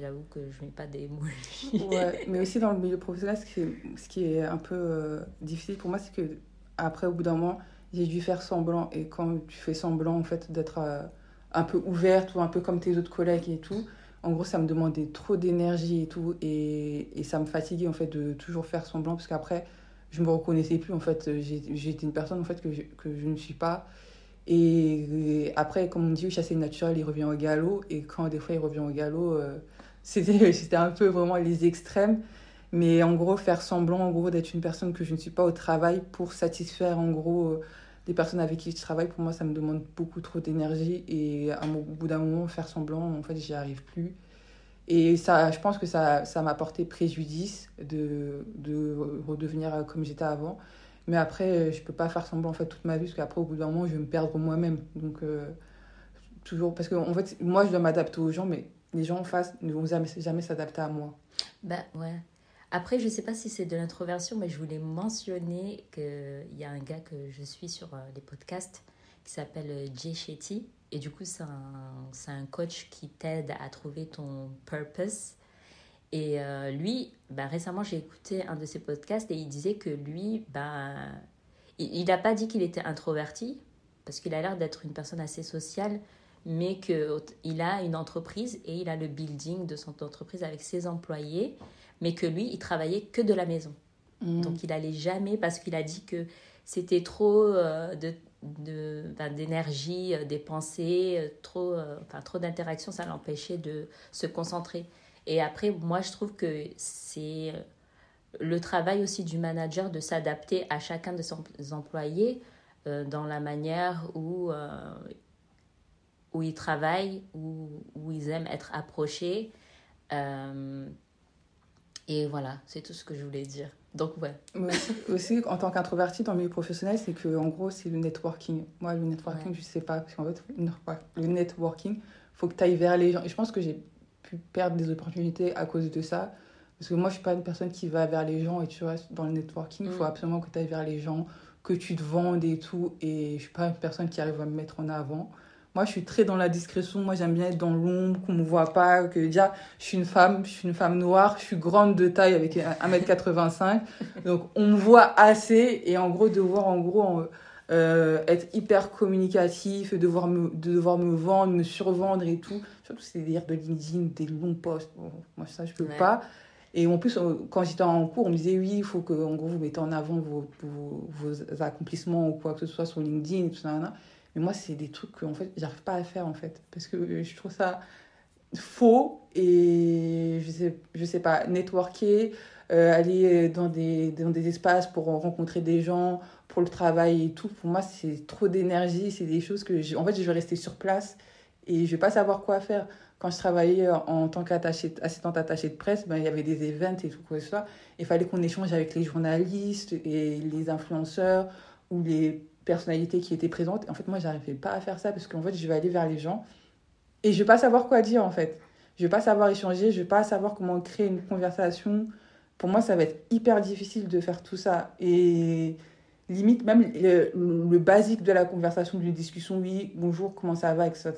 j'avoue que je mets pas des emojis. [laughs] Ouais, mais aussi dans le milieu professionnel, ce qui est, un peu euh, difficile pour moi, c'est que après, au bout d'un moment, j'ai dû faire semblant. Et quand tu fais semblant, en fait, d'être un peu ouverte ou un peu comme tes autres collègues et tout, en gros, ça me demandait trop d'énergie et tout. Et ça me fatiguait, en fait, de toujours faire semblant. Parce qu'après, je me reconnaissais plus, en fait. J'étais une personne, en fait, que je, que je ne suis pas. Et, après, comme on dit, oui, chasser le naturel, il revient au galop. Et quand des fois il revient au galop, euh, [laughs] c'était c'était un peu vraiment les extrêmes. Mais en gros, faire semblant, en gros, d'être une personne que je ne suis pas au travail pour satisfaire, en gros, euh, des personnes avec qui je travaille, pour moi, ça me demande beaucoup trop d'énergie. Et à au bout d'un moment, faire semblant, en fait, j'y arrive plus. Et ça, je pense que ça, ça m'a porté préjudice de, de redevenir euh, comme j'étais avant. Mais après, je peux pas faire semblant en fait toute ma vie parce qu'après, au bout d'un moment, je vais me perdre moi-même. Donc, euh, toujours. Parce que en fait, moi, je dois m'adapter aux gens, mais les gens en face ne vont jamais, s'adapter à moi. Bah ouais. Après, je sais pas si c'est de l'introversion, mais je voulais mentionner qu'il y a un gars que je suis sur euh, les podcasts qui s'appelle euh, Jay Shetty. Et du coup, c'est un, un coach qui t'aide à trouver ton purpose. Et euh, lui, bah, récemment, j'ai écouté un de ses podcasts et il disait que lui, bah, il n'a pas dit qu'il était introverti, parce qu'il a l'air d'être une personne assez sociale, mais qu'il a une entreprise et il a le building de son entreprise avec ses employés, mais que lui, il travaillait que de la maison. Mm. Donc il allait jamais parce qu'il a dit que c'était trop euh, de d'énergie, euh, des pensées, euh, trop, euh, enfin, trop d'interaction, ça l'empêchait de se concentrer. Et après, moi, je trouve que c'est le travail aussi du manager de s'adapter à chacun de ses employés dans la manière où, où ils travaillent, où, où ils aiment être approchés. Et voilà, c'est tout ce que je voulais dire. Donc, ouais. Mais aussi, aussi, en tant qu'introverti dans le milieu professionnel, c'est que en gros, c'est le networking. Moi, le networking, Ouais. je sais pas. Parce qu'en fait, le networking, faut que tu ailles vers les gens. Et je pense que j'ai pu perdre des opportunités à cause de ça. Parce que moi, je suis pas une personne qui va vers les gens et tu restes dans le networking. Il faut Mm. absolument que tu ailles vers les gens, que tu te vendes et tout. Et je suis pas une personne qui arrive à me mettre en avant. Moi, je suis très dans la discrétion. Moi, j'aime bien être dans l'ombre, qu'on me voit pas, que déjà, je suis une femme, je suis une femme noire, je suis grande de taille avec 1m85. Donc, on me voit assez. Et en gros, devoir, en gros, euh, être hyper communicatif, devoir me, de devoir me vendre, me survendre et tout. Surtout, c'est des de LinkedIn, des longs posts. Bon, moi, ça, je peux Ouais. pas. Et en plus, euh, quand j'étais en cours, on me disait oui, il faut que en gros, vous mettez en avant vos, vos, vos accomplissements ou quoi que ce soit sur LinkedIn et tout ça. Mais moi, c'est des trucs que en fait, j'arrive pas à faire en fait. Parce que je trouve ça faux et je sais, je sais pas, networker, euh, aller dans des, dans des espaces pour rencontrer des gens, pour le travail et tout. Pour moi, c'est trop d'énergie. C'est des choses que, en fait, je vais rester sur place et je vais pas savoir quoi faire. quand je travaillais en tant qu'assistante attachée de presse, ben, il y avait des events et tout quoi que ce soit. Il fallait qu'on échange avec les journalistes et les influenceurs ou les personnalités qui étaient présentes. En fait, moi, j'arrivais pas à faire ça parce qu'en fait, je vais aller vers les gens et je vais pas savoir quoi dire en fait. Je vais pas savoir échanger, je vais pas savoir comment créer une conversation. Pour moi, ça va être hyper difficile de faire tout ça. Et limite, même le, basique de la conversation, d'une discussion, oui, bonjour, comment ça va, etc.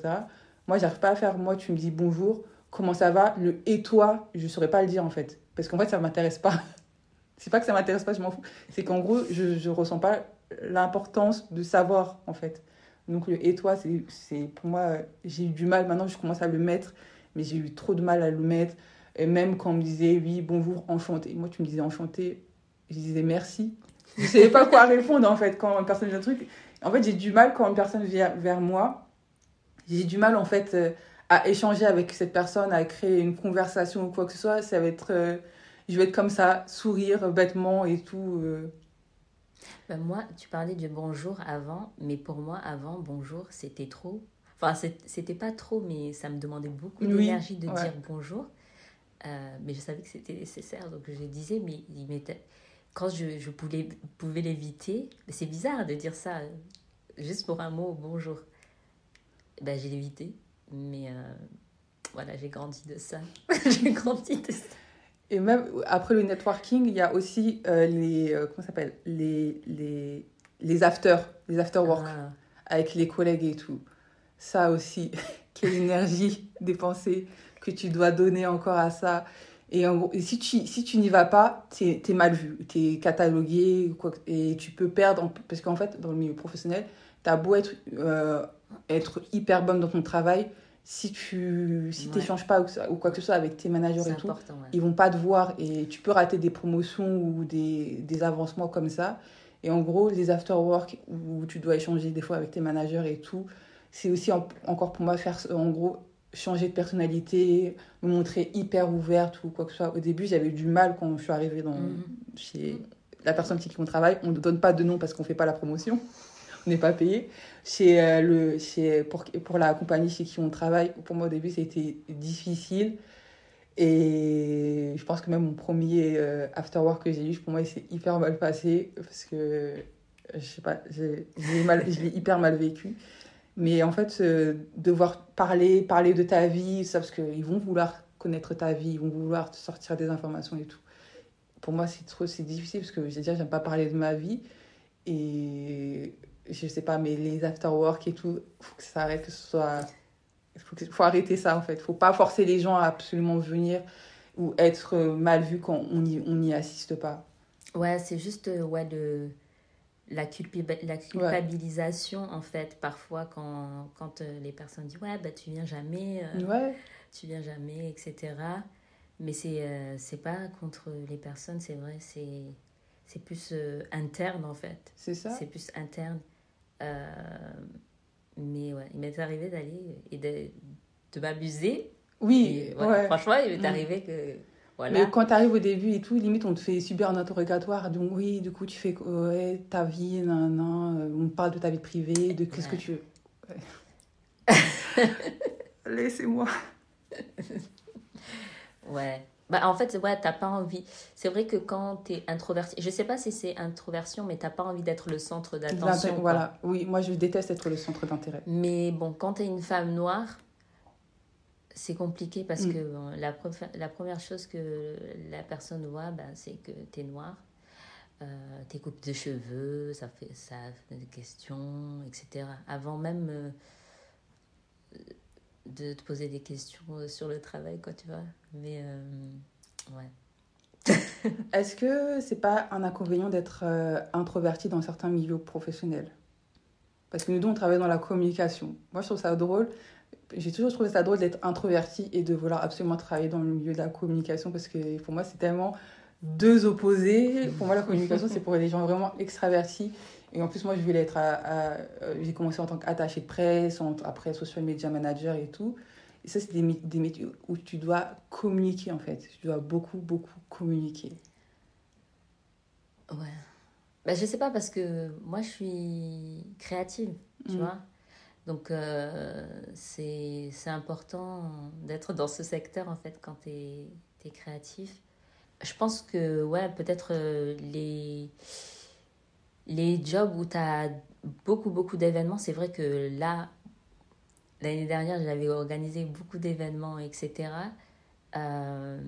Moi, j'arrive pas à faire, moi, tu me dis bonjour, comment ça va, le et toi, je saurais pas le dire en fait. Parce qu'en fait, ça m'intéresse pas. [laughs] C'est pas que ça m'intéresse pas, je m'en fous. C'est qu'en gros, je, je ressens pas l'importance de savoir en fait. Donc le et toi, c'est pour moi, j'ai eu du mal, maintenant je commence à le mettre, mais j'ai eu trop de mal à le mettre. Et même quand on me disait oui, bonjour, enchanté. Moi, tu me disais enchanté, je disais merci. Je savais pas quoi répondre en fait quand une personne vient un truc. En fait, j'ai du mal quand une personne vient vers moi. J'ai du mal en fait euh, à échanger avec cette personne, à créer une conversation ou quoi que ce soit. Ça va être, euh, je vais être comme ça, sourire bêtement et tout. Euh. Ben moi, tu parlais du bonjour avant, mais pour moi, avant, bonjour, c'était trop. Enfin, c'était pas trop, mais ça me demandait beaucoup d'énergie de dire bonjour. Euh, mais je savais que c'était nécessaire, donc je disais, mais il m'était quand je, je pouvais, pouvais l'éviter, c'est bizarre de dire ça, juste pour un mot, bonjour. Ben, j'ai l'évité, mais euh, voilà, j'ai grandi de ça. [laughs] j'ai grandi de ça. Et même après le networking, il y a aussi euh, les, euh, comment s'appelle? Les, les, les after, les after work ah. avec les collègues et tout. Ça aussi, [laughs] quelle énergie [laughs] dépensée que tu dois donner encore à ça. Et, en gros, si tu, si tu n'y vas pas, tu es, mal vu, tu es catalogué quoi, et tu peux perdre. Parce qu'en fait, dans le milieu professionnel, tu as beau être, euh, être hyper bonne dans ton travail, si tu si t'échanges pas ou, quoi que ce soit avec tes managers et tout, ils vont pas te voir et tu peux rater des promotions ou des, des avancements comme ça. Et en gros, les after work où tu dois échanger des fois avec tes managers et tout, c'est aussi encore pour moi faire en gros changer de personnalité, me montrer hyper ouverte ou quoi que ce soit. Au début, j'avais du mal quand je suis arrivée dans, mhm. chez la personne qui mon travail. On ne donne pas de nom parce qu'on fait pas la promotion on n'est pas payé. Euh, chez, pour, pour la compagnie chez qui on travaille, pour moi au début, c'était difficile. Et je pense que même mon premier euh, after work que j'ai eu, pour moi, il s'est hyper mal passé parce que, je sais pas, je l'ai hyper mal vécu. Mais en fait, euh, devoir parler, parler de ta vie, ça, parce qu'ils vont vouloir connaître ta vie, ils vont vouloir te sortir des informations et tout. Pour moi, c'est trop, c'est difficile parce que j'ai déjà, j'aime pas parler de ma vie. Et je sais pas, mais les after-work et tout, faut que ça arrête, que ce soit. Il faut, faut, arrêter ça en fait. Faut pas forcer les gens à absolument venir ou être mal vu quand on n'y on y assiste pas. Ouais, c'est juste euh, ouais, de la, la culpabilisation en fait, parfois quand, quand euh, les personnes disent Ouais, bah, tu viens jamais, euh, ouais. tu viens jamais, etc. Mais c'est c'est pas contre les personnes, c'est vrai, c'est c'est plus interne en fait. C'est ça. C'est plus interne. Euh, mais ouais, il m'est arrivé d'aller et de, de m'amuser. Oui, franchement, il m'est mm. arrivé que. Voilà. Mais quand tu arrives au début et tout, limite, on te fait subir un interrogatoire. Donc, oui, du coup, tu fais ouais, ta vie, nan, nan, on parle de ta vie privée, de qu'est-ce que tu veux. [laughs] Laissez-moi. ouais. Bah, en fait, ouais, t'as pas envie. C'est vrai que quand tu es introverti, je sais pas si c'est introversion, mais t'as pas envie d'être le centre d'attention. Voilà, oui, moi je déteste être le centre d'intérêt. Mais bon, quand tu es une femme noire, c'est compliqué parce mm. que la, la première chose que la personne voit, ben, c'est que tu es noire. Euh, tes coupes de cheveux, ça fait, ça fait des questions, etc. Avant même. Euh, de te poser des questions euh, sur le travail, quoi, tu vois. Mais, euh, ouais. [laughs] Est-ce que c'est pas un inconvénient d'être euh, introverti dans certains milieux professionnels? Parce que nous, on travaille dans la communication. Moi, je trouve ça drôle. J'ai toujours trouvé ça drôle d'être introverti et de vouloir absolument travailler dans le milieu de la communication parce que pour moi, c'est tellement deux opposés. Pour moi, la communication, c'est pour les gens vraiment extravertis et en plus, moi, je voulais être à, euh, j'ai commencé en tant qu'attaché de presse, après social media manager et tout. Et ça, c'est des, des, métiers où tu dois communiquer, en fait. Tu dois beaucoup, beaucoup communiquer. Ouais. Bah, je sais pas, parce que moi, je suis créative, tu mm. vois. Donc, euh, c'est important d'être dans ce secteur, en fait, quand tu es, es, créatif. Je pense que, ouais, peut-être euh, les, les jobs où tu as beaucoup, beaucoup d'événements, c'est vrai que là, l'année dernière, j'avais organisé beaucoup d'événements, etc. Euh,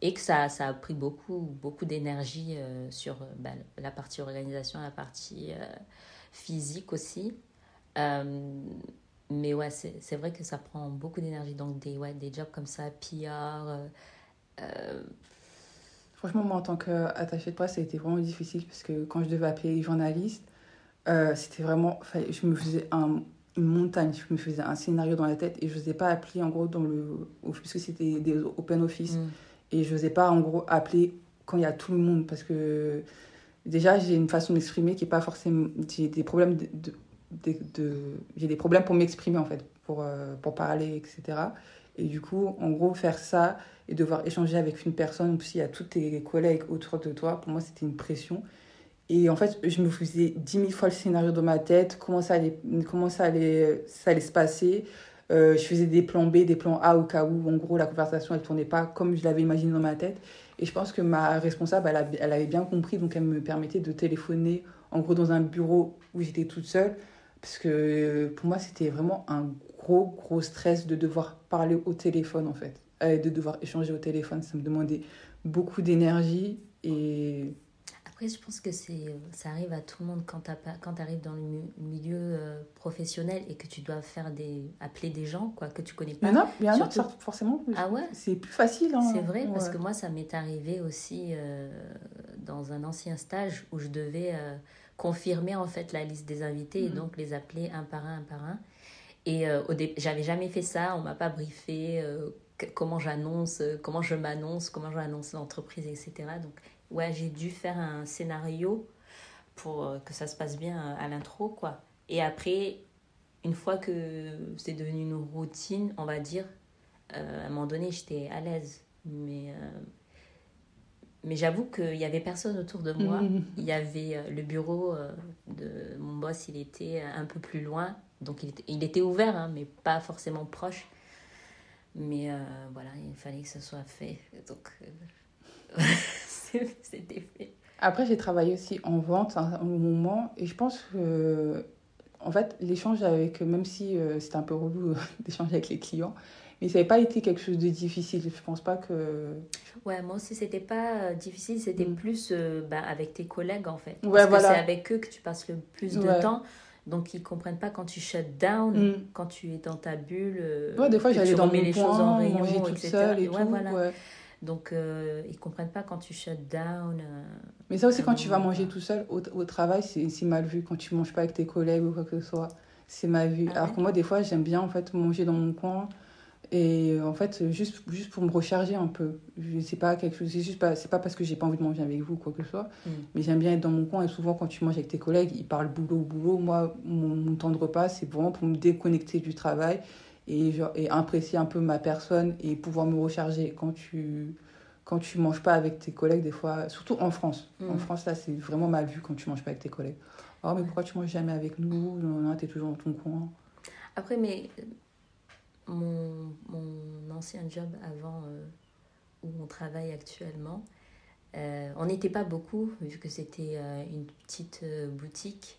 et que ça, ça a pris beaucoup, beaucoup d'énergie euh, sur bah, la partie organisation, la partie physique aussi. Euh, mais ouais, c'est vrai que ça prend beaucoup d'énergie. Donc, des, ouais, des jobs comme ça, PR. Euh, euh, Franchement, moi, en tant qu'attaché de presse, ça a été vraiment difficile parce que quand je devais appeler les journalistes, c'était vraiment. Je me faisais un, une montagne, je me faisais un scénario dans la tête et je n'osais pas appeler en gros dans le. puisque c'était des open office. Mm. Et je n'osais pas en gros appeler quand il y a tout le monde parce que déjà, j'ai une façon d'exprimer qui n'est pas forcément. J'ai des problèmes de de, j'ai des problèmes pour m'exprimer en fait, pour, euh, pour parler, etc. Et du coup, en gros, faire ça et devoir échanger avec une personne, s'il y a tous tes collègues autour de toi, pour moi, c'était une pression. Et en fait, je me faisais dix mille fois le scénario dans ma tête, comment ça allait, comment ça allait, ça allait se passer. Euh, je faisais des plans B, des plans A au cas où, en gros, la conversation, elle tournait pas comme je l'avais imaginé dans ma tête. Et je pense que ma responsable, elle, elle avait bien compris, donc elle me permettait de téléphoner, en gros, dans un bureau où j'étais toute seule parce que pour moi, c'était vraiment un gros, gros stress de devoir parler au téléphone, en fait. Euh, de devoir échanger au téléphone. Ça me demandait beaucoup d'énergie et après, je pense que c'est, ça arrive à tout le monde quand tu arrives dans le milieu euh, professionnel et que tu dois faire des, appeler des gens quoi, que tu connais pas. non, bien sûr, forcément. Ah ouais? C'est plus facile. Hein. C'est vrai, parce que moi, ça m'est arrivé aussi euh, dans un ancien stage où je devais confirmer en fait la liste des invités et mhm. donc les appeler un par un, un par un. Et euh, j'avais jamais fait ça, on m'a pas briefé euh, comment j'annonce, euh, comment je m'annonce, comment j'annonce l'entreprise, etc. Donc ouais, j'ai dû faire un scénario pour que ça se passe bien à l'intro, quoi. Et après, une fois que c'est devenu une routine, on va dire, à un moment donné, j'étais à l'aise. Mais mais j'avoue qu'il n'y avait personne autour de moi. [laughs] Il y avait euh, le bureau euh, de mon boss, il était un peu plus loin. Donc il était, il était ouvert, hein, mais pas forcément proche. Mais euh, voilà, il fallait que ce soit fait. Donc [laughs] c'était fait. Après, j'ai travaillé aussi en vente à un moment. Et je pense que, en fait, l'échange avec, même si c'était un peu relou [laughs] d'échanger avec les clients, mais ça n'avait pas été quelque chose de difficile. Je pense pas que. Ouais, moi aussi, c'était pas euh, difficile. C'était mm. plus euh, bah, avec tes collègues, en fait. Parce que c'est avec eux que tu passes le plus de temps. Donc, ils comprennent pas quand tu shut down, mm. quand tu es dans ta bulle. Euh, ouais, des fois, j'allais dans mon les coin, choses en rayon, manger toute seule et ouais, tout. Voilà. Donc, euh, ils comprennent pas quand tu shut down. Mais ça aussi, quand tu vas manger tout seul au, au travail, c'est mal vu. Quand tu manges pas avec tes collègues ou quoi que ce soit, c'est mal vu. Ah Alors que moi, des fois, j'aime bien en fait manger dans mon coin et en fait, juste, juste pour me recharger un peu. C'est pas quelque chose, c'est juste pas, c'est pas parce que j'ai pas envie de manger avec vous, quoi que ce soit. Mm. Mais j'aime bien être dans mon coin. Et souvent, quand tu manges avec tes collègues, ils parlent boulot, boulot. Moi, mon, temps de repas, c'est vraiment pour me déconnecter du travail et, genre, et apprécier un peu ma personne et pouvoir me recharger. Quand tu, quand tu manges pas avec tes collègues, des fois, surtout en France. En mm. France, là, c'est vraiment mal vu quand tu manges pas avec tes collègues. Oh, mais pourquoi tu manges jamais avec nous? Non, non, t'es toujours dans ton coin. Après, mais mon, mon ancien job avant euh, où on travaille actuellement, euh, on n'était pas beaucoup, vu que c'était euh, une petite boutique.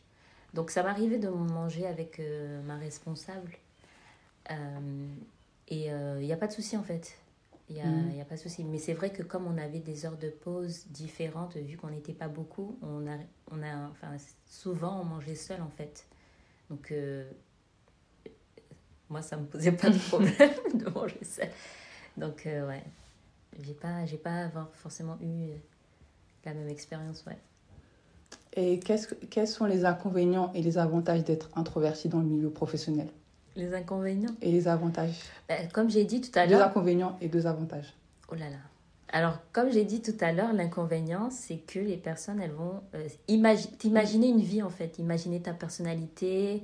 Donc ça m'arrivait de manger avec ma responsable. et il n'y a pas de souci en fait. Il n'y a, mm. a, pas de souci. Mais c'est vrai que comme on avait des heures de pause différentes, vu qu'on n'était pas beaucoup, on a, on a, enfin, souvent on mangeait seul en fait. Donc moi, ça me posait pas de [laughs] problème de manger ça. Donc, euh, ouais, j'ai pas, j'ai pas forcément eu la même expérience, ouais. Et qu'est-ce, quels sont les inconvénients et les avantages d'être introverti dans le milieu professionnel? Les inconvénients? Et les avantages? Ben, Comme j'ai dit tout à l'heure. Deux inconvénients et deux avantages. Oh là là. Alors, comme j'ai dit tout à l'heure, l'inconvénient, c'est que les personnes, elles vont euh, t'imaginer une vie, en fait. Imaginer ta personnalité,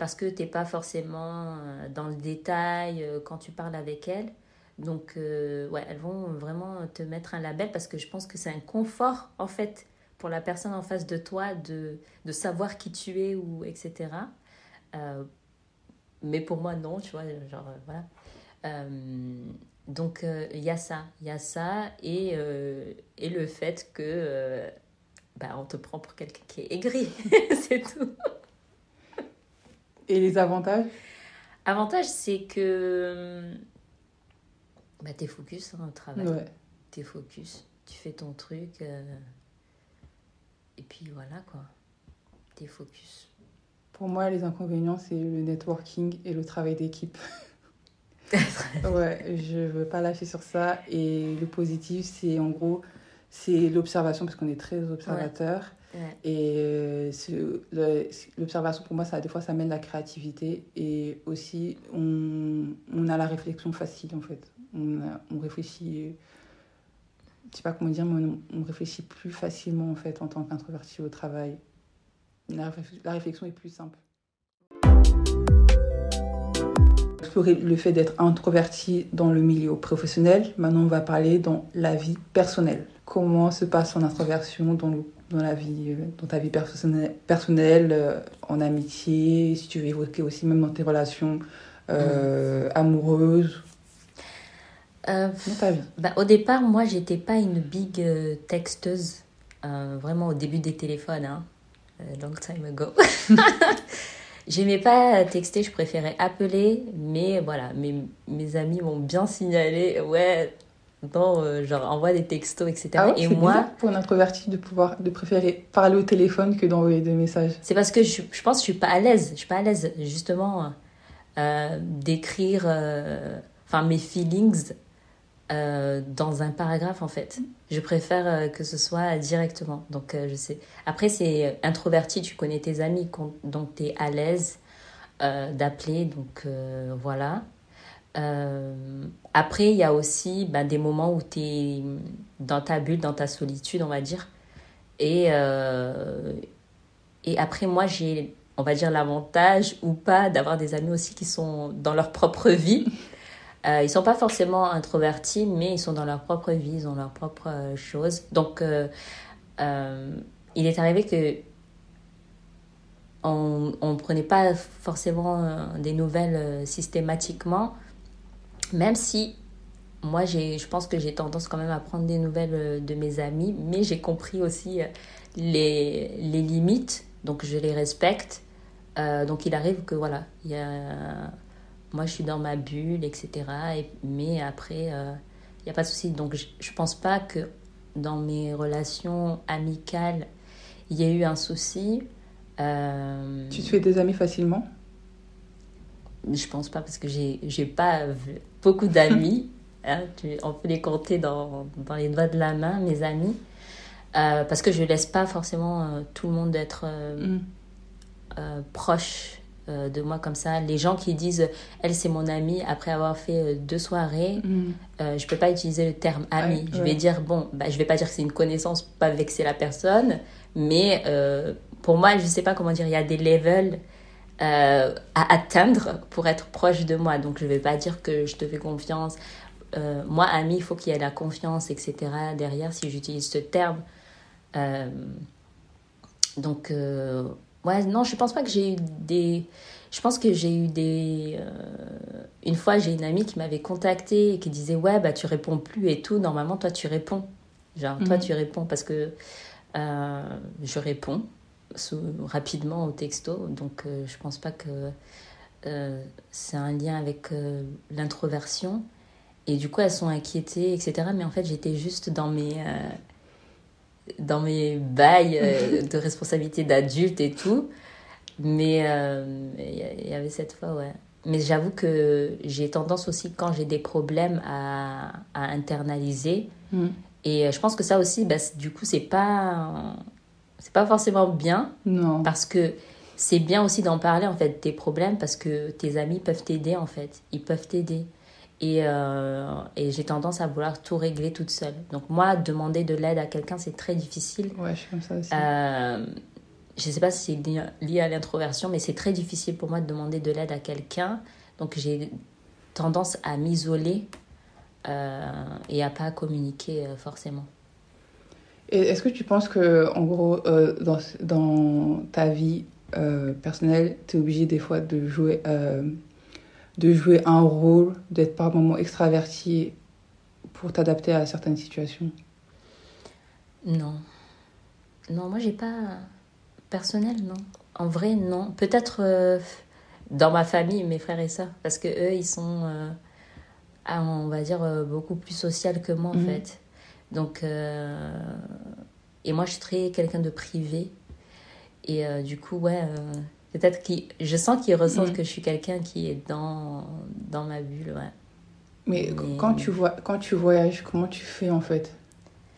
parce que tu n'es pas forcément euh, dans le détail euh, quand tu parles avec elles. Donc, euh, ouais, elles vont vraiment te mettre un label parce que je pense que c'est un confort, en fait, pour la personne en face de toi de, de savoir qui tu es ou etc. mais pour moi, non, tu vois, genre, voilà. Donc, il y a ça, il y a ça, et, et le fait que bah, on te prend pour quelqu'un qui est aigri, [laughs] c'est tout. Et les avantages? Avantage, c'est que bah, t'es focus hein, au travail. Ouais. T'es focus, tu fais ton truc, et puis voilà quoi, t'es focus. Pour moi, les inconvénients, c'est le networking et le travail d'équipe. [laughs] ouais, je veux pas lâcher sur ça. Et le positif, c'est en gros, c'est l'observation, parce qu'on est très observateurs. Et euh, l'observation, pour moi, ça, des fois, ça mène la créativité. Et aussi, on, on a la réflexion facile, en fait. On, on réfléchit, je sais pas comment dire, mais on, réfléchit plus facilement, en fait, en tant qu'introverti au travail la réflexion est plus simple. Explorer le fait d'être introverti dans le milieu professionnel. Maintenant, on va parler dans la vie personnelle. Comment se passe son introversion dans, dans, la vie, euh, dans ta vie personnelle, personnelle euh, en amitié, si tu veux évoquer aussi même dans tes relations euh, mm. amoureuses dans ta vie. Bah, au départ, moi, j'étais pas une big texteuse. vraiment au début des téléphones. Hein. Long time ago. [laughs] J'aimais pas texter, je préférais appeler, mais voilà, mes, mes amis m'ont bien signalé, ouais, non, euh, genre envoie des textos, etc. Ah et moi, pour un introverti de pouvoir, de préférer parler au téléphone que d'envoyer des messages. C'est parce que je, je pense que je suis pas à l'aise, je suis pas à l'aise justement euh, d'écrire, enfin mes feelings euh, dans un paragraphe en fait. Je préfère euh, que ce soit directement. Donc euh, je sais. Après c'est introverti, tu connais tes amis, donc tu es à l'aise d'appeler. Donc voilà. Après il y a aussi ben, des moments où tu es dans ta bulle, dans ta solitude on va dire. Et, et après moi j'ai on va dire l'avantage ou pas d'avoir des amis aussi qui sont dans leur propre vie. [laughs] Euh, ils sont pas forcément introvertis, mais ils sont dans leur propre vie, ils ont leurs propres euh, choses. Donc, euh, euh, il est arrivé que on ne prenait pas forcément des nouvelles systématiquement, même si moi, je pense que j'ai tendance quand même à prendre des nouvelles de mes amis, mais j'ai compris aussi les, les limites, donc je les respecte. donc il arrive que voilà, il y a moi je suis dans ma bulle, etc. Et, mais après, il euh, n'y a pas de souci. Donc je ne pense pas que dans mes relations amicales, il y ait eu un souci. Euh, tu te fais des amis facilement? Je pense pas parce que j'ai pas beaucoup d'amis. [laughs] hein, on peut les compter dans, dans, les doigts de la main, mes amis. Euh, parce que je laisse pas forcément tout le monde être mm. proche euh, de moi comme ça. Les gens qui disent elle c'est mon amie après avoir fait euh, deux soirées, mm. euh, je peux pas utiliser le terme ami. je vais dire bon, bah, je vais pas dire que c'est une connaissance pas vexer la personne, mais pour moi je sais pas comment dire, il y a des levels à atteindre pour être proche de moi. Donc je vais pas dire que je te fais confiance. moi ami, il faut qu'il y ait la confiance, etc. Derrière si j'utilise ce terme. donc Ouais, non, je pense pas que j'ai eu des. Je pense que j'ai eu des. Euh, une fois, j'ai une amie qui m'avait contacté et qui disait Ouais, bah tu réponds plus et tout. Normalement, toi, tu réponds. Genre, toi, mhm. tu réponds parce que euh, je réponds rapidement au texto. Donc, euh, je pense pas que c'est un lien avec l'introversion. Et du coup, elles sont inquiétées, etc. Mais en fait, j'étais juste dans mes dans mes bails euh, [laughs] de responsabilité d'adulte et tout. Mais euh, il y avait cette fois, ouais. Mais j'avoue que j'ai tendance aussi, quand j'ai des problèmes, à, à internaliser. Mm. Et euh, je pense que ça aussi, bah, du coup, c'est pas, c'est pas forcément bien. Non. Parce que c'est bien aussi d'en parler, en fait, tes problèmes, parce que tes amis peuvent t'aider, en fait. Ils peuvent t'aider. Et, euh, et j'ai tendance à vouloir tout régler toute seule. Donc moi, demander de l'aide à quelqu'un, c'est très difficile. Ouais, je suis comme ça aussi. Euh, je sais pas si c'est lié à l'introversion, mais c'est très difficile pour moi de demander de l'aide à quelqu'un. Donc j'ai tendance à m'isoler euh, et à pas communiquer forcément. Est-ce que tu penses que, en gros, dans, dans ta vie personnelle, tu es obligé des fois de jouer de jouer un rôle, d'être par moments extraverti pour t'adapter à certaines situations? Non. Non, moi j'ai pas. Personnel, non. En vrai, non. Peut-être euh, dans ma famille, mes frères et sœurs, parce que eux, ils sont, euh, on va dire, euh, beaucoup plus social que moi, en Mhm. fait. Donc, et moi, je suis très quelqu'un de privé. Et du coup, ouais, peut-être que je sens qu'ils ressentent Mhm. que je suis quelqu'un qui est dans, dans ma bulle, ouais. Mais Mais- quand tu vois, quand tu voyages, comment tu fais en fait?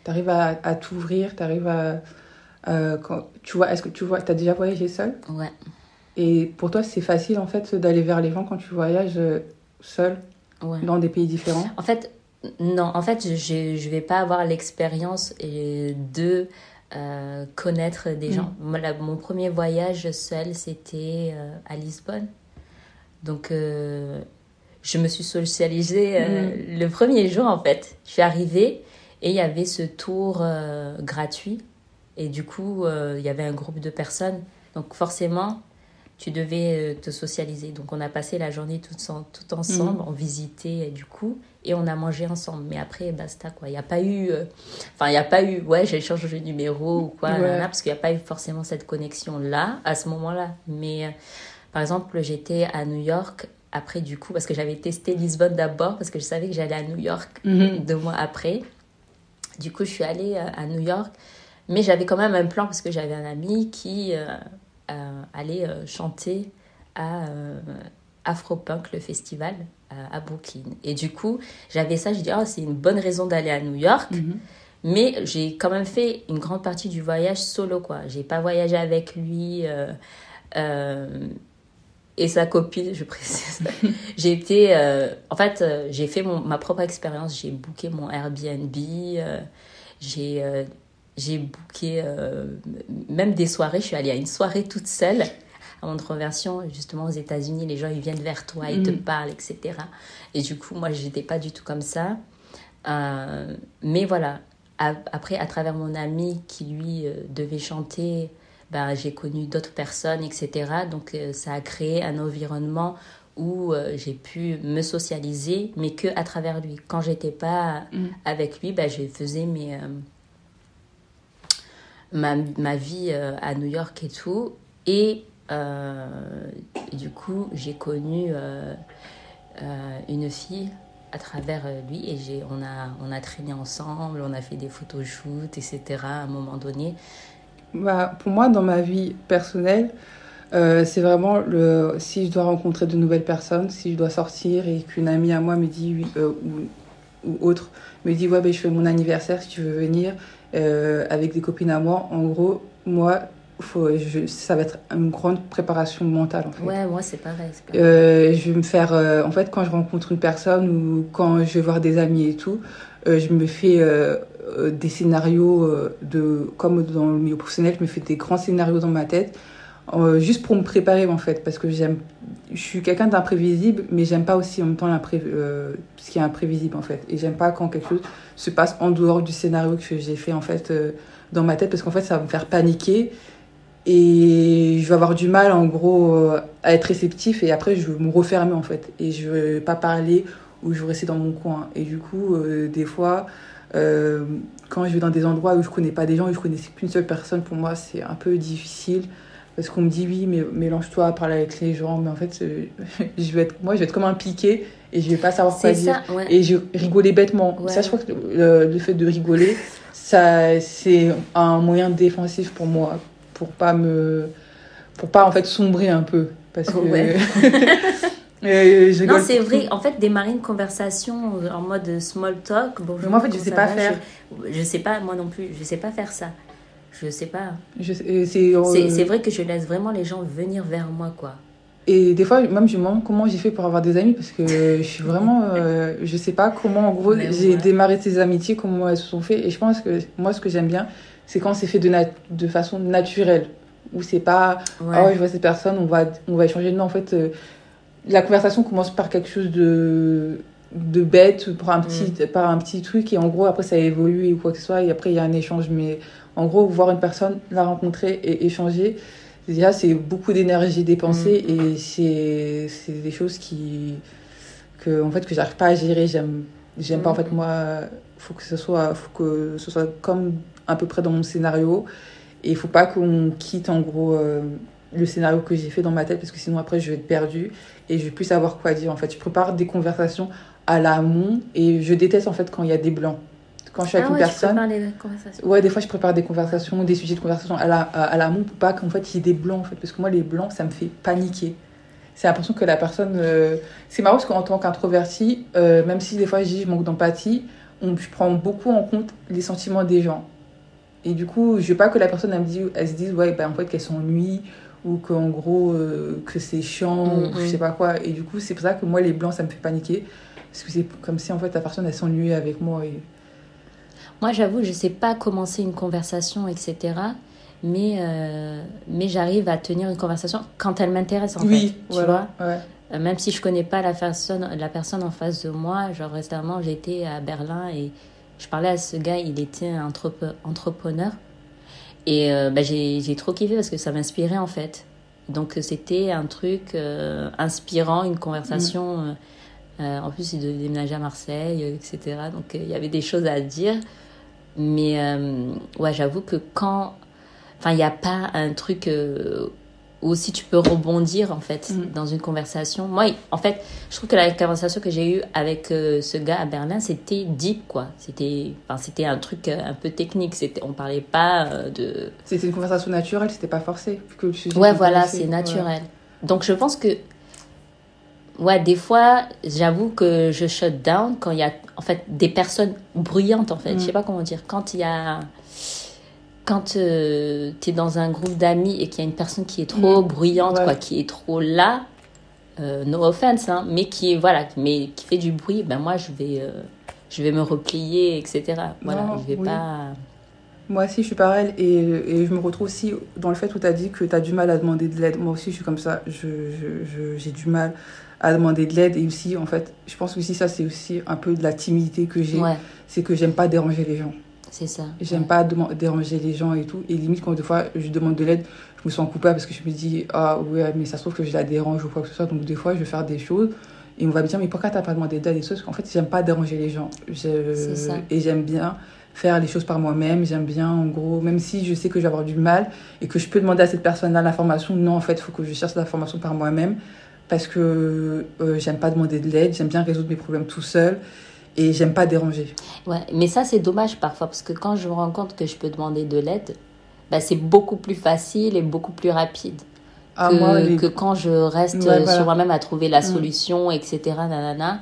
T'arrives à, à t'ouvrir, t'arrives à, quand, tu vois, est-ce que tu vois, t'as déjà voyagé seul Ouais. Et pour toi, c'est facile en fait d'aller vers les gens quand tu voyages euh, seul ouais. dans des pays différents? En fait, non, en fait, je je vais pas avoir l'expérience de euh, connaître des Mm. gens. La- mon premier voyage seul, c'était euh, à Lisbonne. Donc, euh, je me suis socialisée euh, le premier jour, en fait. Je suis arrivée et il y avait ce tour gratuit. Et du coup, il y avait un groupe de personnes. Donc, forcément, tu devais te socialiser. Donc, on a passé la journée tout, en- tout ensemble, on visitait euh, du coup, et on a mangé ensemble. Mais après, basta, quoi. Il n'y a pas eu. euh, Enfin, il n'y a pas eu. Ouais, j'ai changé de numéro ou quoi, Ouais. nanana, parce qu'il n'y a pas eu forcément cette connexion-là, à ce moment-là. Mais, euh, par exemple, j'étais à New York. Après, du coup, parce que j'avais testé Lisbonne d'abord, parce que je savais que j'allais à New York Mhm. deux mois après. Du coup, je suis allée euh, à New York. Mais j'avais quand même un plan parce que j'avais un ami qui euh, allait chanter à Afropunk, le festival, à Brooklyn. Et du coup, j'avais ça, je dis, oh, c'est une bonne raison d'aller à New York. Mhm. Mais j'ai quand même fait une grande partie du voyage solo, quoi. J'ai pas voyagé avec lui euh, euh, et sa copine, je précise. [laughs] j'ai été... euh, en fait, j'ai fait mon, ma propre expérience. J'ai booké mon Airbnb. j'ai... j'ai booké même des soirées. Je suis allée à une soirée toute seule mon conversion, justement aux États-Unis. Les gens, ils viennent vers toi, ils te Mhm. parlent, etc. Et du coup, moi, j'étais pas du tout comme ça. Euh, mais voilà, après, à travers mon ami qui, lui, euh, devait chanter, ben, j'ai connu d'autres personnes, etc. Donc, euh, ça a créé un environnement où j'ai pu me socialiser, mais que à travers lui. Quand j'étais pas Mhm. avec lui, ben, je faisais mes, ma, ma vie à New York et tout. Et du coup, j'ai connu euh, euh, une fille à travers euh, lui et j'ai, on, a, on a traîné ensemble, on a fait des photoshoots, etc. à un moment donné. Bah, pour moi, dans ma vie personnelle, euh, c'est vraiment le si je dois rencontrer de nouvelles personnes, si je dois sortir et qu'une amie à moi me dit euh, ou, autre me dit ouais ben je fais mon anniversaire si tu veux venir euh, avec des copines à moi. En gros, moi, faut, je, ça va être une grande préparation mentale en fait. Ouais, moi, c'est pareil. Euh, je vais me faire, euh, en fait, quand je rencontre une personne ou quand je vais voir des amis et tout, euh, je me fais des scénarios de, comme dans le milieu professionnel, je me fais des grands scénarios dans ma tête, juste pour me préparer en fait, parce que j'aime, je suis quelqu'un d'imprévisible, mais j'aime pas aussi en même temps ce qui est imprévisible en fait, et j'aime pas quand quelque chose se passe en dehors du scénario que j'ai fait en fait dans ma tête, parce qu'en fait ça va me faire paniquer et je vais avoir du mal en gros euh, à être réceptif et après je vais me refermer en fait. Et je vais pas parler ou je vais rester dans mon coin. Et du coup euh, des fois euh, quand je vais dans des endroits où je connais pas des gens et je connais qu'une seule personne pour moi c'est un peu difficile. Parce qu'on me dit oui mais mélange-toi parle avec les gens. Mais en fait euh, [laughs] je vais être moi je vais être comme un piqué et je vais pas savoir quoi C'est dire. ça, ouais. et je rigolais bêtement. Ouais. ça je crois que le, le fait de rigoler ça c'est un moyen défensif pour moi pour pas me pour pas en fait sombrer un peu parce que Ouais. [laughs] Euh, Non, c'est vrai. En fait, démarrer une conversation en mode small talk. Bonjour. Moi, en fait, je sais pas va faire. Je, je sais pas, moi non plus. Je sais pas faire ça. Je sais pas. Euh, c'est euh, vrai que je laisse vraiment les gens venir vers moi, quoi. et des fois même je me demande comment j'ai fait pour avoir des amis parce que je suis vraiment euh, je sais pas comment en gros j'ai ouais. démarré ces amitiés comment elles se sont faites et je pense que moi ce que j'aime bien c'est quand c'est fait de nat- de façon naturelle où c'est pas Ouais. Ouais, je vois cette personne, on va, on va échanger. Non, en fait, euh, la conversation commence par quelque chose de, de bête, par un, petit, Mm. par un petit truc, et en gros, après, ça évolue ou quoi que ce soit, et après, il y a un échange. Mais en gros, voir une personne, la rencontrer et échanger, déjà, c'est beaucoup d'énergie dépensée mm. et c'est, c'est des choses qui, que, en fait, que j'arrive pas à gérer. J'aime, j'aime pas, en fait, moi, faut que ce soit, faut que ce soit comme à peu près dans mon scénario. Et il faut pas qu'on quitte, en gros, euh, le scénario que j'ai fait dans ma tête parce que sinon, après, je vais être perdue et je vais plus savoir quoi dire. En fait, je prépare des conversations à l'amont et je déteste, en fait, quand il y a des blancs quand je suis avec ah une personne. Ouais, des fois je prépare des conversations, des sujets de conversation à la à, l'amont pour pas qu'en fait il y ait des blancs en fait parce que moi les blancs ça me fait paniquer. C'est l'impression que la personne euh, c'est marrant parce qu'en tant qu'introverti, euh, même si des fois je dis je manque d'empathie, on je prends beaucoup en compte les sentiments des gens. Et du coup, je veux pas que la personne elle, me dise, elle se dise ouais ben en fait qu'elle s'ennuie ou qu'en gros euh, que c'est chiant ou je sais pas quoi et du coup, c'est pour ça que moi les blancs ça me fait paniquer parce que c'est comme si en fait la personne elle s'ennuyait avec moi et moi, j'avoue, je ne sais pas commencer une conversation, etc. Mais, euh, mais j'arrive à tenir une conversation quand elle m'intéresse, en oui, fait. Tu vois euh, Même si je ne connais pas la personne, la personne en face de moi. Genre, récemment, j'étais à Berlin et je parlais à ce gars, il était un entrepreneur. Et euh, bah, j'ai trop kiffé parce que ça m'inspirait, en fait. Donc, c'était un truc inspirant, une conversation. Mm. en plus, il devait déménager à Marseille, etc. Donc, il y avait des choses à dire. Mais euh, ouais, j'avoue que quand. Enfin, il n'y a pas un truc euh, où aussi tu peux rebondir en fait mm. dans une conversation. Moi, en fait, je trouve que la conversation que j'ai eue avec euh, ce gars à Berlin, c'était deep quoi. C'était, enfin, c'était un truc un peu technique. C'était, on parlait pas de. C'était une conversation naturelle, c'était pas forcé. Que ouais, voilà, c'est naturel. Donc je pense que ouais, des fois, j'avoue que je shut down quand il y a en fait des personnes bruyantes en fait. Je sais mm. pas comment dire. Quand il y a quand euh, tu es dans un groupe d'amis et qu'il y a une personne qui est trop mm. bruyante quoi, qui est trop là, euh, no offense hein, mais qui est voilà, mais qui fait du bruit, ben moi je vais euh, je vais me replier etc. Voilà, je vais pas moi aussi, je suis pareil et, et, je me retrouve aussi dans le fait où tu as dit que tu as du mal à demander de l'aide. Moi aussi, je suis comme ça. J'ai je, je, du mal à demander de l'aide et aussi en fait je pense que ça c'est aussi un peu de la timidité que j'ai c'est que j'aime pas déranger les gens c'est ça. J'aime pas déranger les gens et tout. Et limite quand des fois je demande de l'aide je me sens coupable parce que je me dis ah ouais mais ça se trouve que je la dérange ou quoi que ce soit donc des fois je vais faire des choses et on va me dire mais pourquoi t'as pas demandé d'aide? Et parce qu'en fait j'aime pas déranger les gens. Ça. et j'aime bien faire les choses par moi-même. J'aime bien, en gros, même si je sais que je vais avoir du mal et que je peux demander à cette personne-là l'information, non, en fait, il faut que je cherche l'information par moi-même parce que euh, j'aime pas demander de l'aide, j'aime bien résoudre mes problèmes tout seul et j'aime pas déranger. Ouais, mais ça c'est dommage parfois parce que quand je me rends compte que je peux demander de l'aide, bah, c'est beaucoup plus facile et beaucoup plus rapide. Ah, que, moi, que, quand je reste sur moi-même à trouver la mm. solution, etc. Nanana,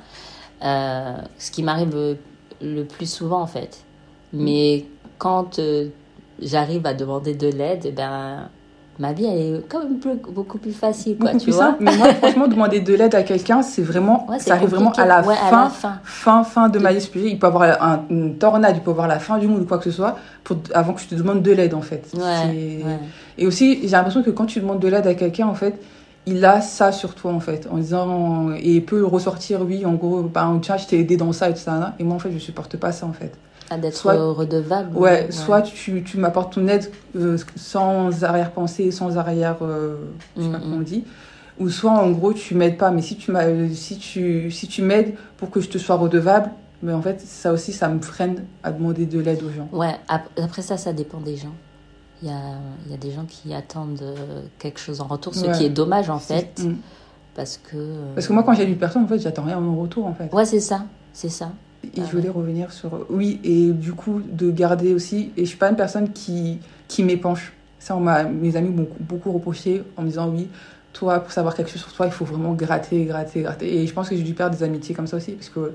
euh, ce qui m'arrive le, plus souvent en fait. Mm. Mais quand euh, j'arrive à demander de l'aide, eh ben ma vie, elle est quand même beaucoup plus facile, quoi, tu vois. Mais moi, franchement, demander de l'aide à quelqu'un, c'est vraiment, ça arrive vraiment à la, fin, fin, fin, de ma vie. Il peut avoir un, une tornade, il peut avoir la fin du monde ou quoi que ce soit, pour, avant que je te demande de l'aide, en fait. Et aussi, j'ai l'impression que quand tu demandes de l'aide à quelqu'un, en fait, il a ça sur toi, en fait, en disant, et il peut ressortir, oui, en gros, par un je t'ai aidé dans ça et tout ça, et moi, en fait, je supporte pas ça, en fait d'être redevable. Ouais, soit tu, tu m'apportes ton aide euh, sans arrière-pensée, sans arrière, euh, je sais pas comment on dit, ou soit en gros tu m'aides pas, mais si tu si tu si tu m'aides pour que je te sois redevable, mais en fait ça aussi ça me freine à demander de l'aide aux gens. Ouais, après ça ça dépend des gens. Il y a, y a des gens qui attendent euh, quelque chose en retour, ce qui est dommage en fait. Mm. Parce que. Parce que moi, quand j'ai une personne, en fait, j'attends rien en retour, en fait. Ouais, c'est ça. C'est ça. Et je voulais revenir sur. Oui, et du coup, de garder aussi. Et je suis pas une personne qui, qui m'épanche. Ça, on mes amis m'ont beaucoup reproché en me disant oui, toi, pour savoir quelque chose sur toi, il faut vraiment gratter, gratter, gratter. Et je pense que j'ai dû perdre des amitiés comme ça aussi, parce que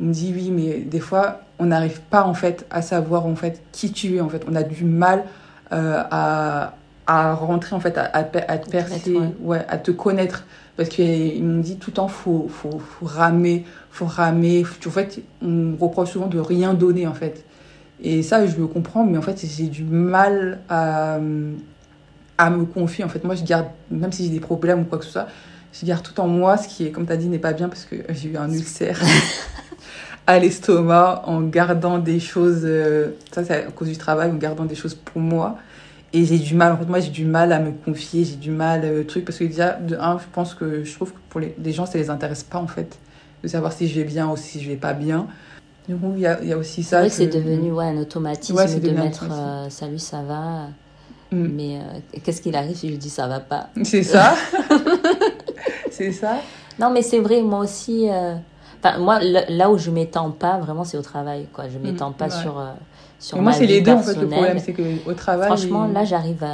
on me dit oui, mais des fois, on n'arrive pas en fait à savoir en fait qui tu es. En fait, on a du mal euh, à, à rentrer en fait, à, à, te percer, ouais. à te connaître. Parce qu'ils m'ont dit tout le temps, faut, faut, faut ramer, faut ramer. En fait, on me reproche souvent de rien donner, en fait. Et ça, je le comprends, mais en fait, j'ai du mal à, à me confier. En fait, moi, je garde, même si j'ai des problèmes ou quoi que ce soit, je garde tout en moi, ce qui, est, comme tu as dit, n'est pas bien parce que j'ai eu un ulcère [laughs] à l'estomac en gardant des choses. Euh, ça, c'est à cause du travail, en gardant des choses pour moi. Et j'ai du mal, en fait, moi j'ai du mal à me confier, j'ai du mal, euh, truc, parce que déjà, de un, je pense que je trouve que pour les, les gens, ça les intéresse pas en fait, de savoir si je vais bien ou si je vais pas bien. Du coup, il y a, y a aussi ça. Oui, que- c'est devenu ouais, un automatisme Ouais, de mettre euh, salut, ça va. Mm. Mais euh, qu'est-ce qu'il arrive si je dis ça va pas? C'est ça. [laughs] c'est ça. Non, mais c'est vrai, moi aussi. euh, Enfin, moi, là là où je m'étends pas, vraiment, c'est au travail. Quoi. Je m'étends pas Mm, ouais. sur, sur Mais moi, c'est les deux en fait. Le problème, c'est que au travail. Franchement, là, j'arrive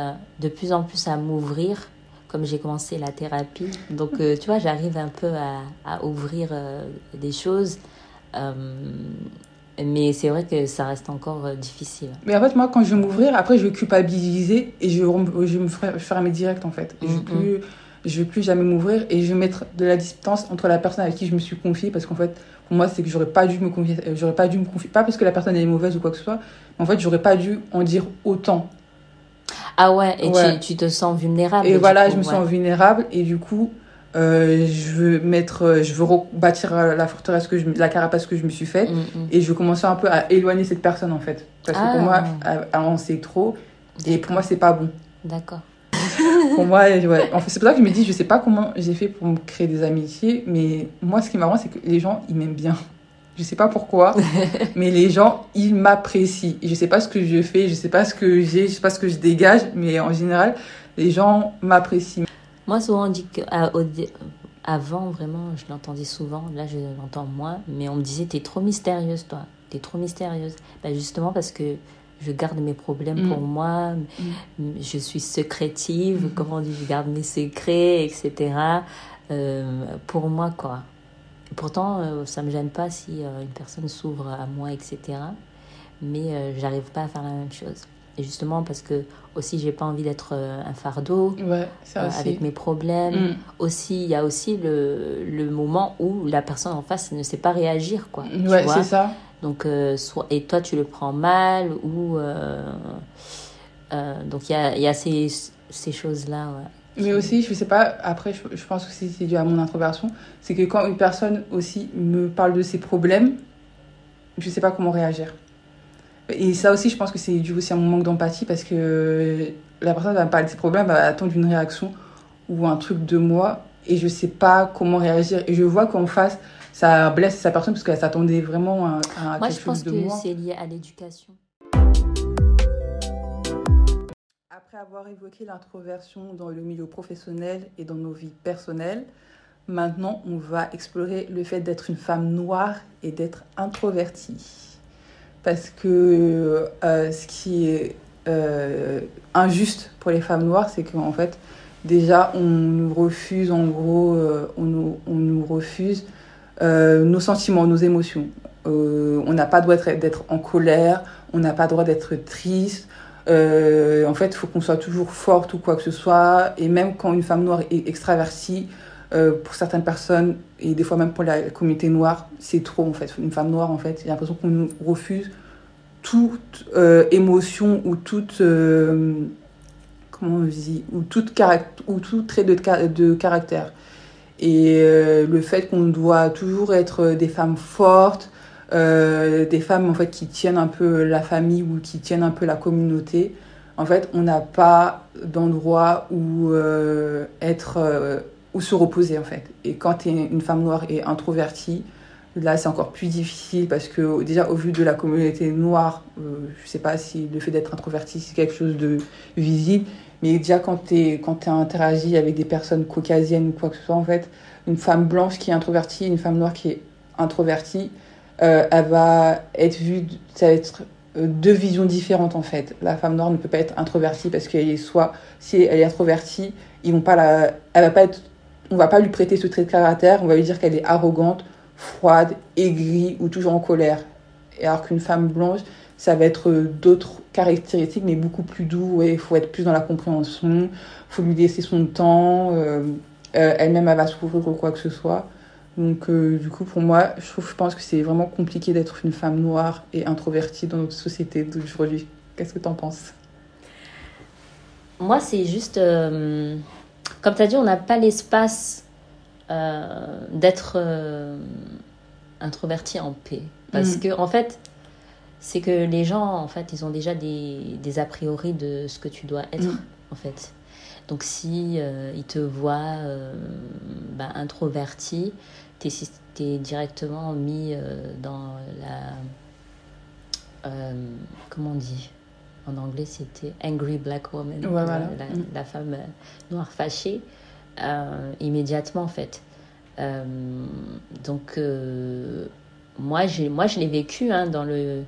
de plus en plus à m'ouvrir, comme j'ai commencé la thérapie. Donc, euh, tu vois, j'arrive un peu à, à ouvrir euh, des choses. Euh, mais c'est vrai que ça reste encore difficile. Mais en fait, moi, quand je vais m'ouvrir, après, je vais culpabiliser et je, vais- je me fer- fermer direct, en fait. Je ne vais, plus- je vais plus jamais m'ouvrir et je vais mettre de la distance entre la personne avec qui je me suis confiée parce qu'en fait, moi, c'est que j'aurais pas dû me confier. euh, J'aurais pas dû me confier. Pas parce que la personne est mauvaise ou quoi que ce soit, mais en fait, j'aurais pas dû en dire autant. Ah ouais, et Ouais. Tu, tu te sens vulnérable. Et voilà, coup, je me ouais. sens vulnérable et du coup, euh, je veux mettre, euh, je veux rebâtir la forteresse que je, la carapace que je me suis faite. Mm, mm. Et je veux commencer un peu à éloigner cette personne en fait. Parce que Ah. pour moi, elle en sait trop. Et pour moi, c'est pas bon. D'accord. [laughs] Pour moi, ouais. En fait, c'est pour ça que je me dis, je sais pas comment j'ai fait pour me créer des amitiés. Mais moi, ce qui est marrant, c'est que les gens, ils m'aiment bien. Je sais pas pourquoi. [laughs] mais les gens, ils m'apprécient. Je sais pas ce que je fais, je sais pas ce que j'ai, je sais pas ce que je dégage. Mais en général, les gens m'apprécient. Moi, souvent, on dit que dé- avant, vraiment, je l'entendais souvent. Là, je l'entends moins. Mais on me disait, t'es trop mystérieuse, toi. T'es trop mystérieuse. Ben, justement, parce que je garde mes problèmes Mm. pour moi. Je suis secrétive. Comment on dit Je garde mes secrets, etc. Euh, pour moi, quoi. Pourtant, euh, ça me gêne pas si euh, une personne s'ouvre à moi, etc. Mais j'arrive pas à faire la même chose. Et justement, parce que aussi, j'ai pas envie d'être un fardeau. Ouais, ça aussi. avec mes problèmes. Mm. Aussi, il y a aussi le, le moment où la personne en face ne sait pas réagir, quoi. Ouais, c'est ça. Donc, euh, soit, et toi, tu le prends mal, ou. euh, euh, donc, il y a, y a ces, ces choses-là. Mais aussi, je sais pas, après, je, je pense que c'est dû à mon introversion, c'est que quand une personne aussi me parle de ses problèmes, je sais pas comment réagir. Et ça aussi, je pense que c'est dû aussi à mon manque d'empathie parce que la personne va me parler de ses problèmes, va attendre une réaction ou un truc de moi et je sais pas comment réagir. Et je vois qu'en face, ça blesse sa personne parce qu'elle s'attendait vraiment à, à Moi, quelque je pense chose de que moi. c'est lié à l'éducation. Après avoir évoqué l'introversion dans le milieu professionnel et dans nos vies personnelles, maintenant on va explorer le fait d'être une femme noire et d'être introvertie. Parce que euh, ce qui est euh, injuste pour les femmes noires, c'est qu'en fait, déjà, on nous refuse, en gros, euh, on, nous, on nous refuse euh, nos sentiments, nos émotions. Euh, on n'a pas le droit d'être- en colère, on n'a pas le droit d'être triste. Euh, en fait, il faut qu'on soit toujours forte ou quoi que ce soit. Et même quand une femme noire est extravertie, pour certaines personnes, et des fois même pour la communauté noire, c'est trop en fait. Une femme noire, en fait, j'ai l'impression qu'on nous refuse toute émotion ou toute. comment on dit Ou, toute ou tout trait de caractère. Et euh, le fait qu'on doit toujours être des femmes fortes, euh, des femmes en fait qui tiennent un peu la famille ou qui tiennent un peu la communauté. En fait, on n'a pas d'endroit où euh, être euh, où se reposer en fait. Et quand tu es une femme noire et introvertie, là c'est encore plus difficile parce que déjà au vu de la communauté noire, euh, je sais pas si le fait d'être introvertie c'est quelque chose de visible, mais déjà quand tu quand tu interagi avec des personnes caucasiennes ou quoi que ce soit en fait, une femme blanche qui est introvertie, une femme noire qui est introvertie, euh, elle va être vue, ça va être euh, deux visions différentes en fait. La femme noire ne peut pas être introvertie parce qu'elle est soit, si elle est introvertie, ils vont pas la, elle va pas on va pas lui prêter ce trait de caractère, on va lui dire qu'elle est arrogante, froide, aigrie ou toujours en colère. Et alors qu'une femme blanche, ça va être euh, d'autres caractéristiques mais beaucoup plus doux. Ouais, il faut être plus dans la compréhension, faut lui laisser son temps. euh, euh, elle-même elle va s'ouvrir ou quoi que ce soit. Donc, euh, du coup, pour moi, je, trouve, je pense que c'est vraiment compliqué d'être une femme noire et introvertie dans notre société d'aujourd'hui. Qu'est-ce que tu en penses? Moi, c'est juste. comme tu as dit, on n'a pas l'espace d'être introverti en paix. Parce Mm. que, en fait, c'est que les gens, en fait, ils ont déjà des, des a priori de ce que tu dois être, Mm. en fait. Donc, si euh, ils te voient euh, bah, introverti, tu es, directement mis euh, dans la. euh, comment on dit? En anglais, c'était Angry Black Woman, Ouais, voilà. la, Mm. la femme noire fâchée, immédiatement, en fait. Donc, moi, moi, je l'ai vécu hein, dans le,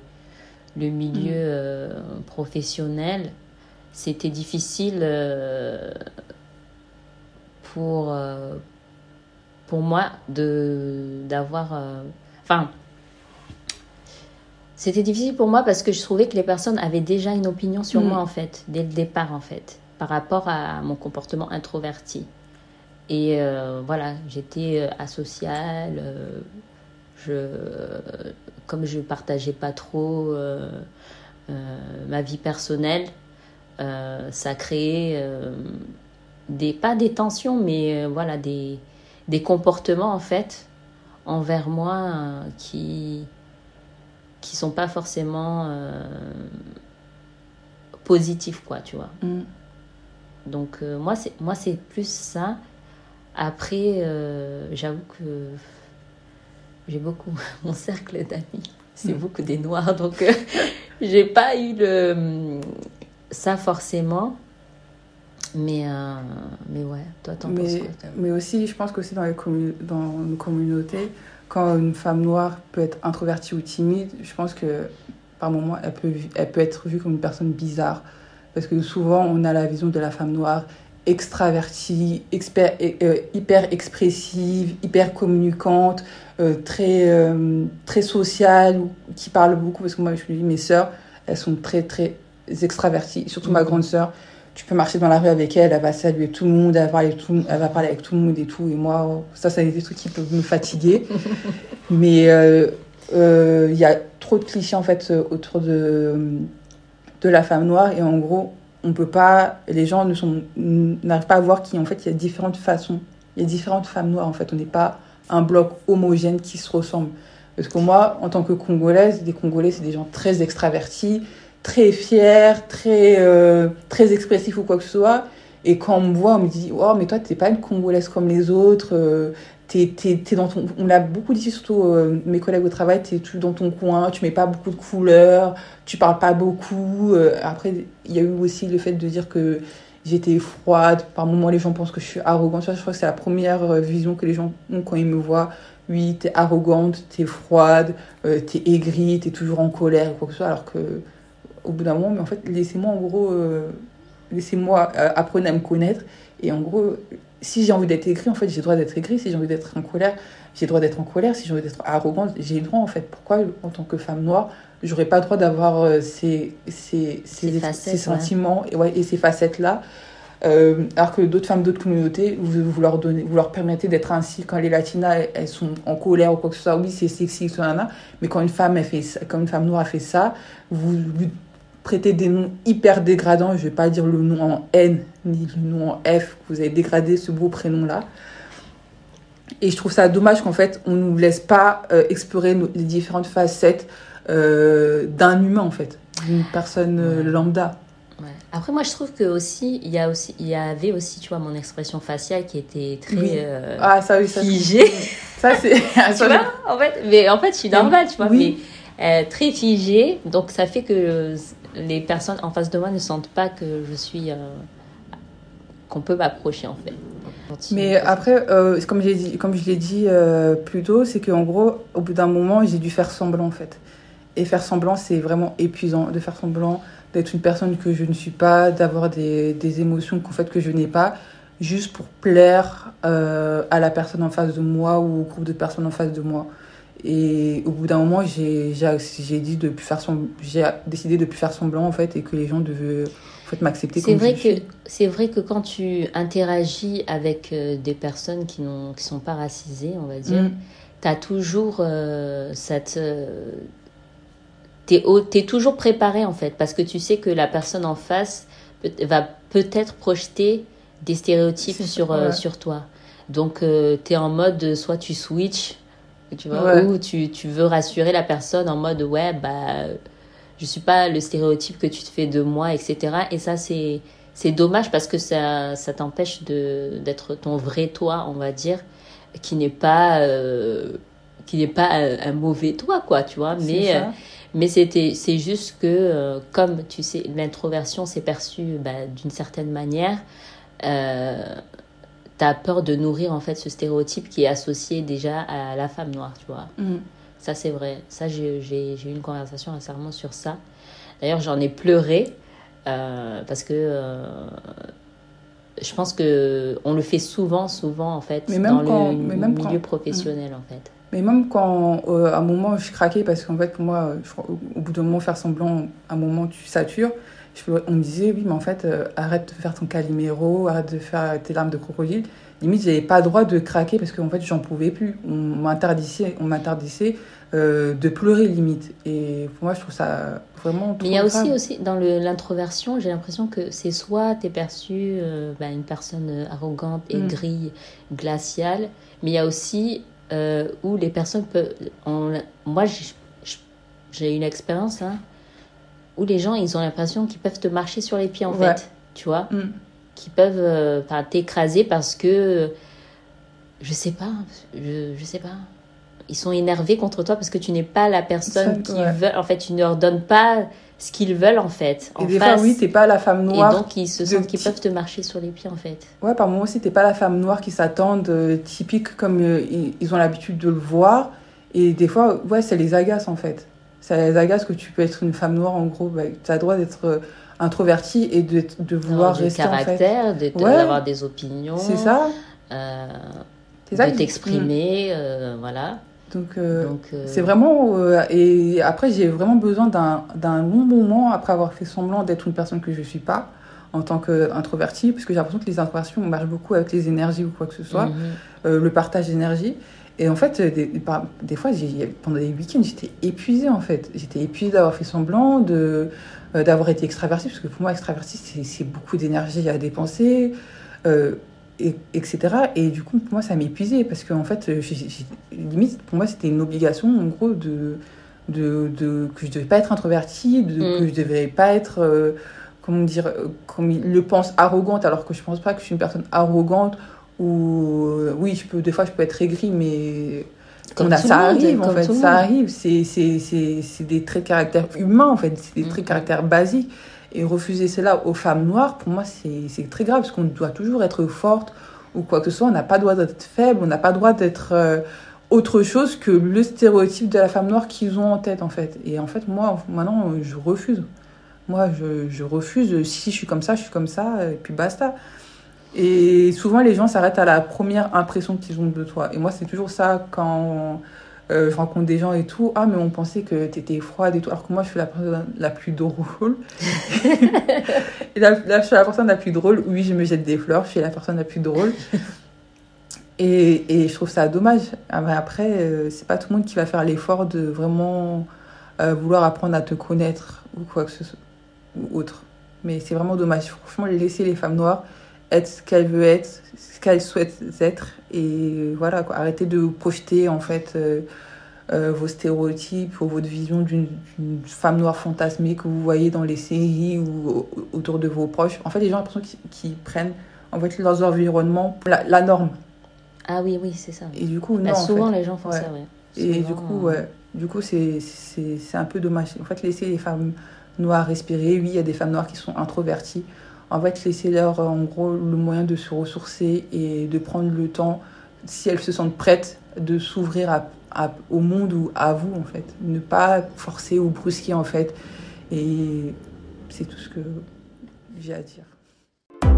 le milieu Mm. euh, professionnel. C'était difficile euh, pour, euh, pour moi de, d'avoir. Enfin. c'était difficile pour moi parce que je trouvais que les personnes avaient déjà une opinion sur Mm. moi, en fait, dès le départ, en fait, par rapport à mon comportement introverti. Et voilà, j'étais asociale. Je, comme je partageais pas trop euh, euh, ma vie personnelle, euh, ça créait des, pas des tensions, mais voilà, des, des comportements en fait envers moi qui qui sont pas forcément positifs, quoi, tu vois. Mm. Donc moi c'est moi c'est plus ça. Après euh, j'avoue que j'ai beaucoup [laughs] mon cercle d'amis, c'est Mm. beaucoup des noirs donc euh, [laughs] j'ai pas eu le ça forcément. Mais euh, mais ouais, toi t'en penses Mais, quoi mais aussi, je pense qu'aussi dans, les dans nos communautés, quand une femme noire peut être introvertie ou timide, je pense que par moments, elle peut, elle peut être vue comme une personne bizarre. Parce que souvent, on a la vision de la femme noire extravertie, expert, euh, hyper expressive, hyper communicante, euh, très, euh, très sociale, qui parle beaucoup. Parce que moi, je me dis, mes sœurs, elles sont très, très extraverties. Surtout ma Mhm. grande sœur. Tu peux marcher dans la rue avec elle, elle va saluer tout le monde, elle va parler, tout, elle va parler avec tout le monde et tout. Et moi, ça, c'est des trucs qui peuvent me fatiguer. [laughs] Mais euh, euh, il y a trop de clichés, en fait, euh, autour de, de la femme noire. Et en gros, on peut pas, les gens ne sont, n'arrivent pas à voir qu'il en fait, il y a différentes façons. Il y a différentes femmes noires, en fait. On n'est pas un bloc homogène qui se ressemble. Parce que moi, en tant que Congolaise, les Congolais, c'est des gens très extravertis, très fiers, très, euh, très expressifs ou quoi que ce soit. Et quand on me voit, on me dit Oh, mais toi, t'es pas une Congolaise comme les autres. euh, t'es, t'es, t'es dans ton... On l'a beaucoup dit, surtout euh, mes collègues au travail t'es tout dans ton coin, tu mets pas beaucoup de couleurs, tu parles pas beaucoup. euh, après, il y a eu aussi le fait de dire que j'étais froide. Par moments, les gens pensent que je suis arrogante. Je crois que c'est la première euh, vision que les gens ont quand ils me voient. Oui, t'es arrogante, t'es froide, euh, t'es aigrie, t'es toujours en colère, quoi que ce soit. Alors que, au bout d'un moment, mais en fait, laissez-moi en gros, laissez-moi, apprenez à me connaître. Et en gros, si j'ai envie d'être aigrie, en fait, j'ai le droit d'être aigrie. Si j'ai envie d'être en colère, j'ai le droit d'être en colère. Si j'ai envie d'être arrogante, j'ai le droit, en fait. Pourquoi, en tant que femme noire, j'aurais pas le droit d'avoir euh, ces, ces, ces, Ces facettes, ces ouais. sentiments et, ouais, et ces facettes-là euh, alors que d'autres femmes d'autres communautés, vous, vous, leur donnez, vous leur permettez d'être ainsi. Quand les latinas, elles, elles sont en colère ou quoi que ce soit, oui, c'est sexy, ça, mais quand une femme, elle fait ça, quand une femme noire fait ça, vous lui prêtez des noms hyper dégradants. Je vais pas dire le nom en N ni le nom en F. Vous avez dégradé ce beau prénom-là. Et je trouve ça dommage qu'en fait, on nous laisse pas euh, explorer nos, les différentes facettes euh, d'un humain, en fait, d'une personne euh, lambda. Ouais. Après, moi, je trouve que aussi, il y a aussi, il y avait aussi, tu vois, mon expression faciale qui était très Oui. Ah, ça, oui, ça. figée. Ça, c'est. [laughs] [laughs] tu vois, en fait, mais en fait, je suis normale, tu vois, Oui. mais très figée. Donc, ça fait que les personnes en face de moi ne sentent pas que je suis, euh, qu'on peut m'approcher, en fait. Mais après, euh, comme, dit, comme je l'ai dit euh, plus tôt, c'est qu'en gros, au bout d'un moment, j'ai dû faire semblant en fait. Et faire semblant, c'est vraiment épuisant de faire semblant d'être une personne que je ne suis pas, d'avoir des, des émotions qu'en fait que je n'ai pas, juste pour plaire euh, à la personne en face de moi ou au groupe de personnes en face de moi. Et au bout d'un moment, j'ai dit de plus faire semblant, j'ai décidé de plus faire semblant en fait et que les gens devaient en fait m'accepter C'est comme vrai je que c'est vrai que quand tu interagis avec euh, des personnes qui n'ont qui sont pas racisées, on va dire, Mm. tu as toujours euh, cette euh, t'es au- t'es toujours préparé en fait parce que tu sais que la personne en face peut- va peut-être projeter des stéréotypes ça, sur euh, sur toi. Donc tu es en mode euh, soit tu switches, tu vois, Ouais. ou tu, tu veux rassurer la personne en mode ouais bah je suis pas le stéréotype que tu te fais de moi, etc. Et ça, c'est c'est dommage parce que ça, ça t'empêche d'être ton vrai toi, on va dire, qui n'est pas, euh, qui n'est pas un, mauvais toi, quoi, tu vois. Mais, euh, mais c'était, c'est juste que, euh, comme tu sais, l'introversion s'est perçue bah, d'une certaine manière, euh, tu as peur de nourrir en fait ce stéréotype qui est associé déjà à la femme noire, tu vois. Mm. Ça, c'est vrai. Ça, j'ai eu une conversation récemment sur ça. D'ailleurs, j'en ai pleuré euh, parce que euh, je pense que on le fait souvent, souvent en fait, dans le milieu professionnel en fait. Mais même quand, euh, à un moment, je craquais parce qu'en fait, pour moi, au bout d'un moment, faire semblant, à un moment, tu satures. On me disait, oui, mais en fait, arrête de faire ton caliméro, arrête de faire tes larmes de crocodile. Limite, j'avais pas le droit de craquer parce qu'en fait, j'en pouvais plus. On m'interdisait, on m'interdisait euh, de pleurer limite. Et pour moi, je trouve ça vraiment. Mais il y a aussi, aussi dans l'introversion, j'ai l'impression que c'est soit tu es perçu euh, bah, une personne arrogante, et mm. aigrie, glaciale, mais il y a aussi euh, où les personnes peuvent. moi, j'ai une expérience hein, où les gens, ils ont l'impression qu'ils peuvent te marcher sur les pieds en fait, tu vois, mm. qui peuvent t'écraser parce que je sais pas, je, je sais pas ils sont énervés contre toi parce que tu n'es pas la personne qui veut. En fait, tu ne leur donnes pas ce qu'ils veulent en fait. En et des fois, oui, t'es pas la femme noire. Et donc, ils se sentent qu'ils peuvent te marcher sur les pieds en fait. Ouais, par moments aussi, t'es pas la femme noire qui s'attendent, euh, typique comme euh, ils ont l'habitude de le voir. Et des fois, ouais, ça les agace en fait. Ça les agace que tu peux être une femme noire en gros. Bah, tu as le droit d'être euh, introvertie et de, de vouloir rester caractère, en fait. d'avoir des opinions. C'est ça. de t'exprimer, voilà. Donc, euh, euh, c'est vraiment. Euh, et après, j'ai vraiment besoin d'un bon moment après avoir fait semblant d'être une personne que je ne suis pas en tant qu'introvertie, parce que j'ai l'impression que les introversions marchent beaucoup avec les énergies ou quoi que ce soit, mhm. le partage d'énergie. Et en fait, des, des fois, pendant des week-ends, j'étais épuisée en fait. J'étais épuisée d'avoir fait semblant, de d'avoir été extravertie, parce que pour moi, extravertie, c'est beaucoup d'énergie à dépenser et, etc. Et du coup, pour moi, ça m'épuisait parce qu'en fait, limite, pour moi, c'était une obligation, en gros, de, de, de, que je devais pas être introvertie, de, mm. que je devais pas être, euh, comment dire, comme il le pense, arrogante, alors que je pense pas que je suis une personne arrogante euh, oui, je peux, des fois, je peux être aigrie, mais. Comme a, ça arrive, en fait, ça arrive. C'est des traits de caractère humains, en fait, c'est des traits de mm. caractère basiques. Et refuser cela aux femmes noires, pour moi, c'est très grave, parce qu'on doit toujours être forte ou quoi que ce soit. On n'a pas le droit d'être faible, on n'a pas le droit d'être euh, autre chose que le stéréotype de la femme noire qu'ils ont en tête, en fait. Et en fait, moi, maintenant, je refuse. Moi, je, je refuse. Si je suis comme ça, je suis comme ça, et puis basta. Et souvent, les gens s'arrêtent à la première impression qu'ils ont de toi. Et moi, c'est toujours ça quand euh, je rencontre des gens et tout. Ah, mais on pensait que tu étais froide et tout. Alors que moi, je suis la personne la plus drôle. [laughs] et là, je suis la personne la plus drôle. Oui, je me jette des fleurs. Je suis la personne la plus drôle. [laughs] Et, et je trouve ça dommage. Ah, après, euh, c'est pas tout le monde qui va faire l'effort de vraiment euh, vouloir apprendre à te connaître ou quoi que ce soit. Ou autre. Mais c'est vraiment dommage. Franchement, laisser les femmes noires être ce qu'elles veulent être, ce qu'elles souhaitent être. Et voilà, quoi. arrêtez de projeter en fait euh, euh, vos stéréotypes ou votre vision d'une femme noire fantasmée que vous voyez dans les séries ou autour de vos proches. En fait, les gens ont l'impression qu'ils prennent en fait leurs environnements la, la norme. Ah oui, oui, c'est ça. Et du coup, bah, non, souvent les gens font ça, ouais. Et du coup, ouais, du coup, c'est un peu dommage. En fait, laisser les femmes noires respirer. Oui, il y a des femmes noires qui sont introverties en fait, laisser-leur en gros le moyen de se ressourcer et de prendre le temps, si elles se sentent prêtes, de s'ouvrir au monde ou à vous en fait. Ne pas forcer ou brusquer en fait. Et c'est tout ce que j'ai à dire. On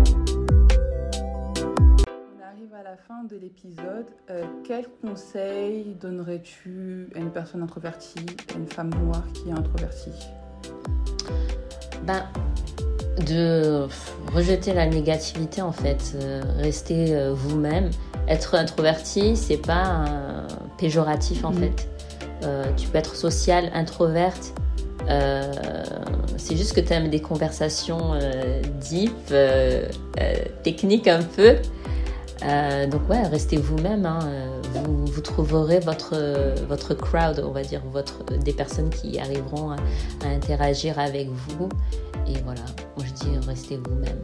arrive à la fin de l'épisode. Euh, quel conseil donnerais-tu à une personne introvertie, à une femme noire qui est introvertie? Ben, de rejeter la négativité en fait, euh, rester euh, vous-même. Être introverti, c'est pas péjoratif en mm. fait. Euh, tu peux être social, introverte. c'est juste que tu aimes des conversations deep, techniques un peu. Euh, donc ouais, restez vous-même. Hein. Vous, trouverez votre, votre crowd, on va dire, votre, des personnes qui arriveront à, interagir avec vous. Et voilà, je dis restez vous-même.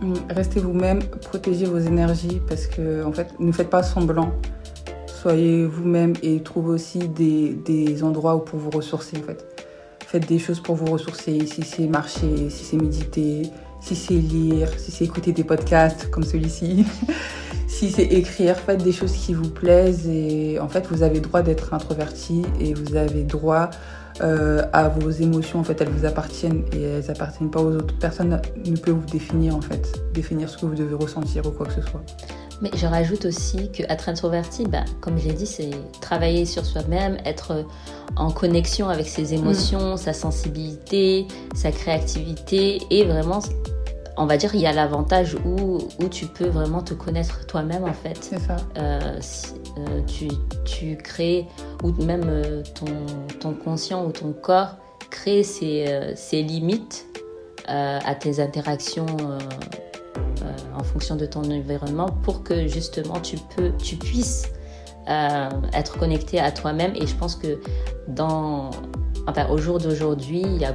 Mm, restez vous-même, protégez vos énergies parce que en fait, ne faites pas semblant. Soyez vous-même et trouvez aussi des, des endroits où pour vous ressourcer en fait. Faites des choses pour vous ressourcer, si c'est marcher, si c'est méditer, si c'est lire, si c'est écouter des podcasts comme celui-ci, [laughs] si c'est écrire, faites des choses qui vous plaisent et en fait vous avez droit d'être introverti et vous avez droit euh, à vos émotions en fait elles vous appartiennent et elles appartiennent pas aux autres. Personne ne peut vous définir en fait, définir ce que vous devez ressentir ou quoi que ce soit. Mais je rajoute aussi qu'être introverti, bah, comme j'ai dit, c'est travailler sur soi-même, être en connexion avec ses émotions, mm. sa sensibilité, sa créativité et vraiment on va dire, il y a l'avantage où, où, tu peux vraiment te connaître toi-même, en fait. C'est ça. Euh, euh, tu, tu, crées, ou même euh, ton, ton, conscient ou ton corps crée ses, ses limites à tes interactions en fonction de ton environnement pour que justement tu, peux, tu puisses être connecté à toi-même. Et je pense que dans, enfin, au jour d'aujourd'hui, il y a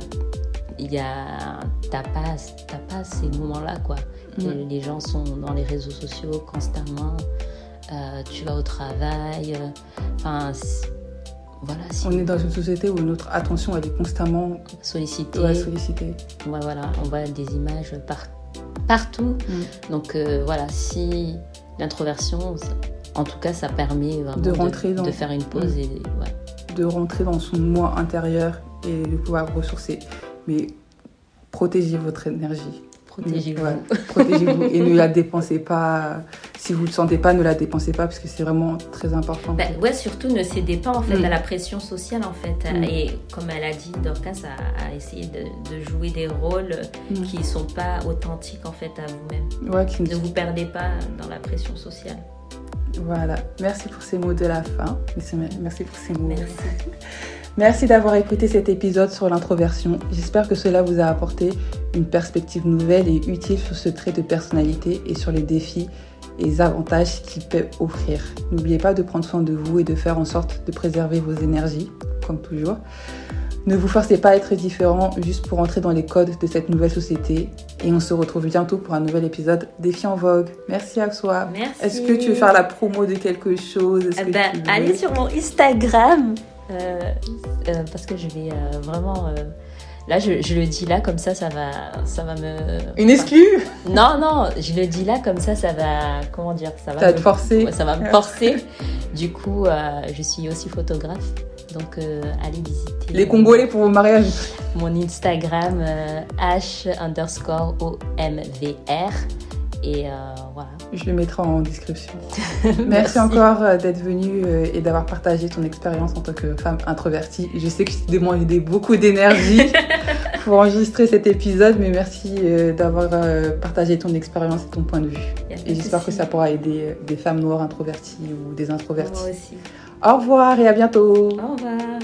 il y a t'as pas pas ces moments là quoi les gens sont dans les réseaux sociaux constamment euh, tu vas au travail euh, enfin voilà on est dans une société où notre attention elle est constamment sollicitée. Ouais, sollicitée. Voilà on voit des images partout mm. donc euh, voilà si l'introversion en tout cas ça permet vraiment de rentrer de, faire une pause mm. et de rentrer dans son moi intérieur et de pouvoir ressourcer mais protégez votre énergie. Protégez-vous. protégez-vous et ne la dépensez pas. Si vous ne le sentez pas, ne la dépensez pas parce que c'est vraiment très important. Bah, ouais, surtout ne cédez pas en fait mm. à la pression sociale en fait. Mm. Et comme elle a dit, Dorcas a, essayé de, jouer des rôles mm. qui ne sont pas authentiques en fait à vous-même. Ouais, ne vous perdez pas dans la pression sociale. Voilà, merci pour ces mots de la fin. Merci pour ces mots. Merci. [laughs] Merci d'avoir écouté cet épisode sur l'introversion. J'espère que cela vous a apporté une perspective nouvelle et utile sur ce trait de personnalité et sur les défis et les avantages qu'il peut offrir. N'oubliez pas de prendre soin de vous et de faire en sorte de préserver vos énergies, comme toujours. Ne vous forcez pas à être différent juste pour entrer dans les codes de cette nouvelle société. Et on se retrouve bientôt pour un nouvel épisode Défi en Vogue. Merci à toi. Merci. Est-ce que tu veux faire la promo de quelque chose? Eh ben, Allez sur mon Instagram parce que je vais euh, vraiment. Là, je, le dis là, comme ça, ça va, ça va me. Une exclue? Non, non, je le dis là, comme ça, ça va. Comment dire Ça va, me... forcer. ça va me forcer. [laughs] du coup, je suis aussi photographe. Donc, allez visiter. Les Congolais pour vos mariages Mon Instagram, H underscore OMVR. Et voilà. Je le mettrai en description. [laughs] Merci. encore euh, d'être venue euh, et d'avoir partagé ton expérience en tant que femme introvertie. Je sais que tu t'es demandé beaucoup d'énergie [laughs] pour enregistrer cet épisode, mais merci euh, d'avoir partagé ton expérience et ton point de vue. Et j'espère que ça pourra aider des femmes noires introverties ou des introverties. Moi aussi. Au revoir et à bientôt. Au revoir.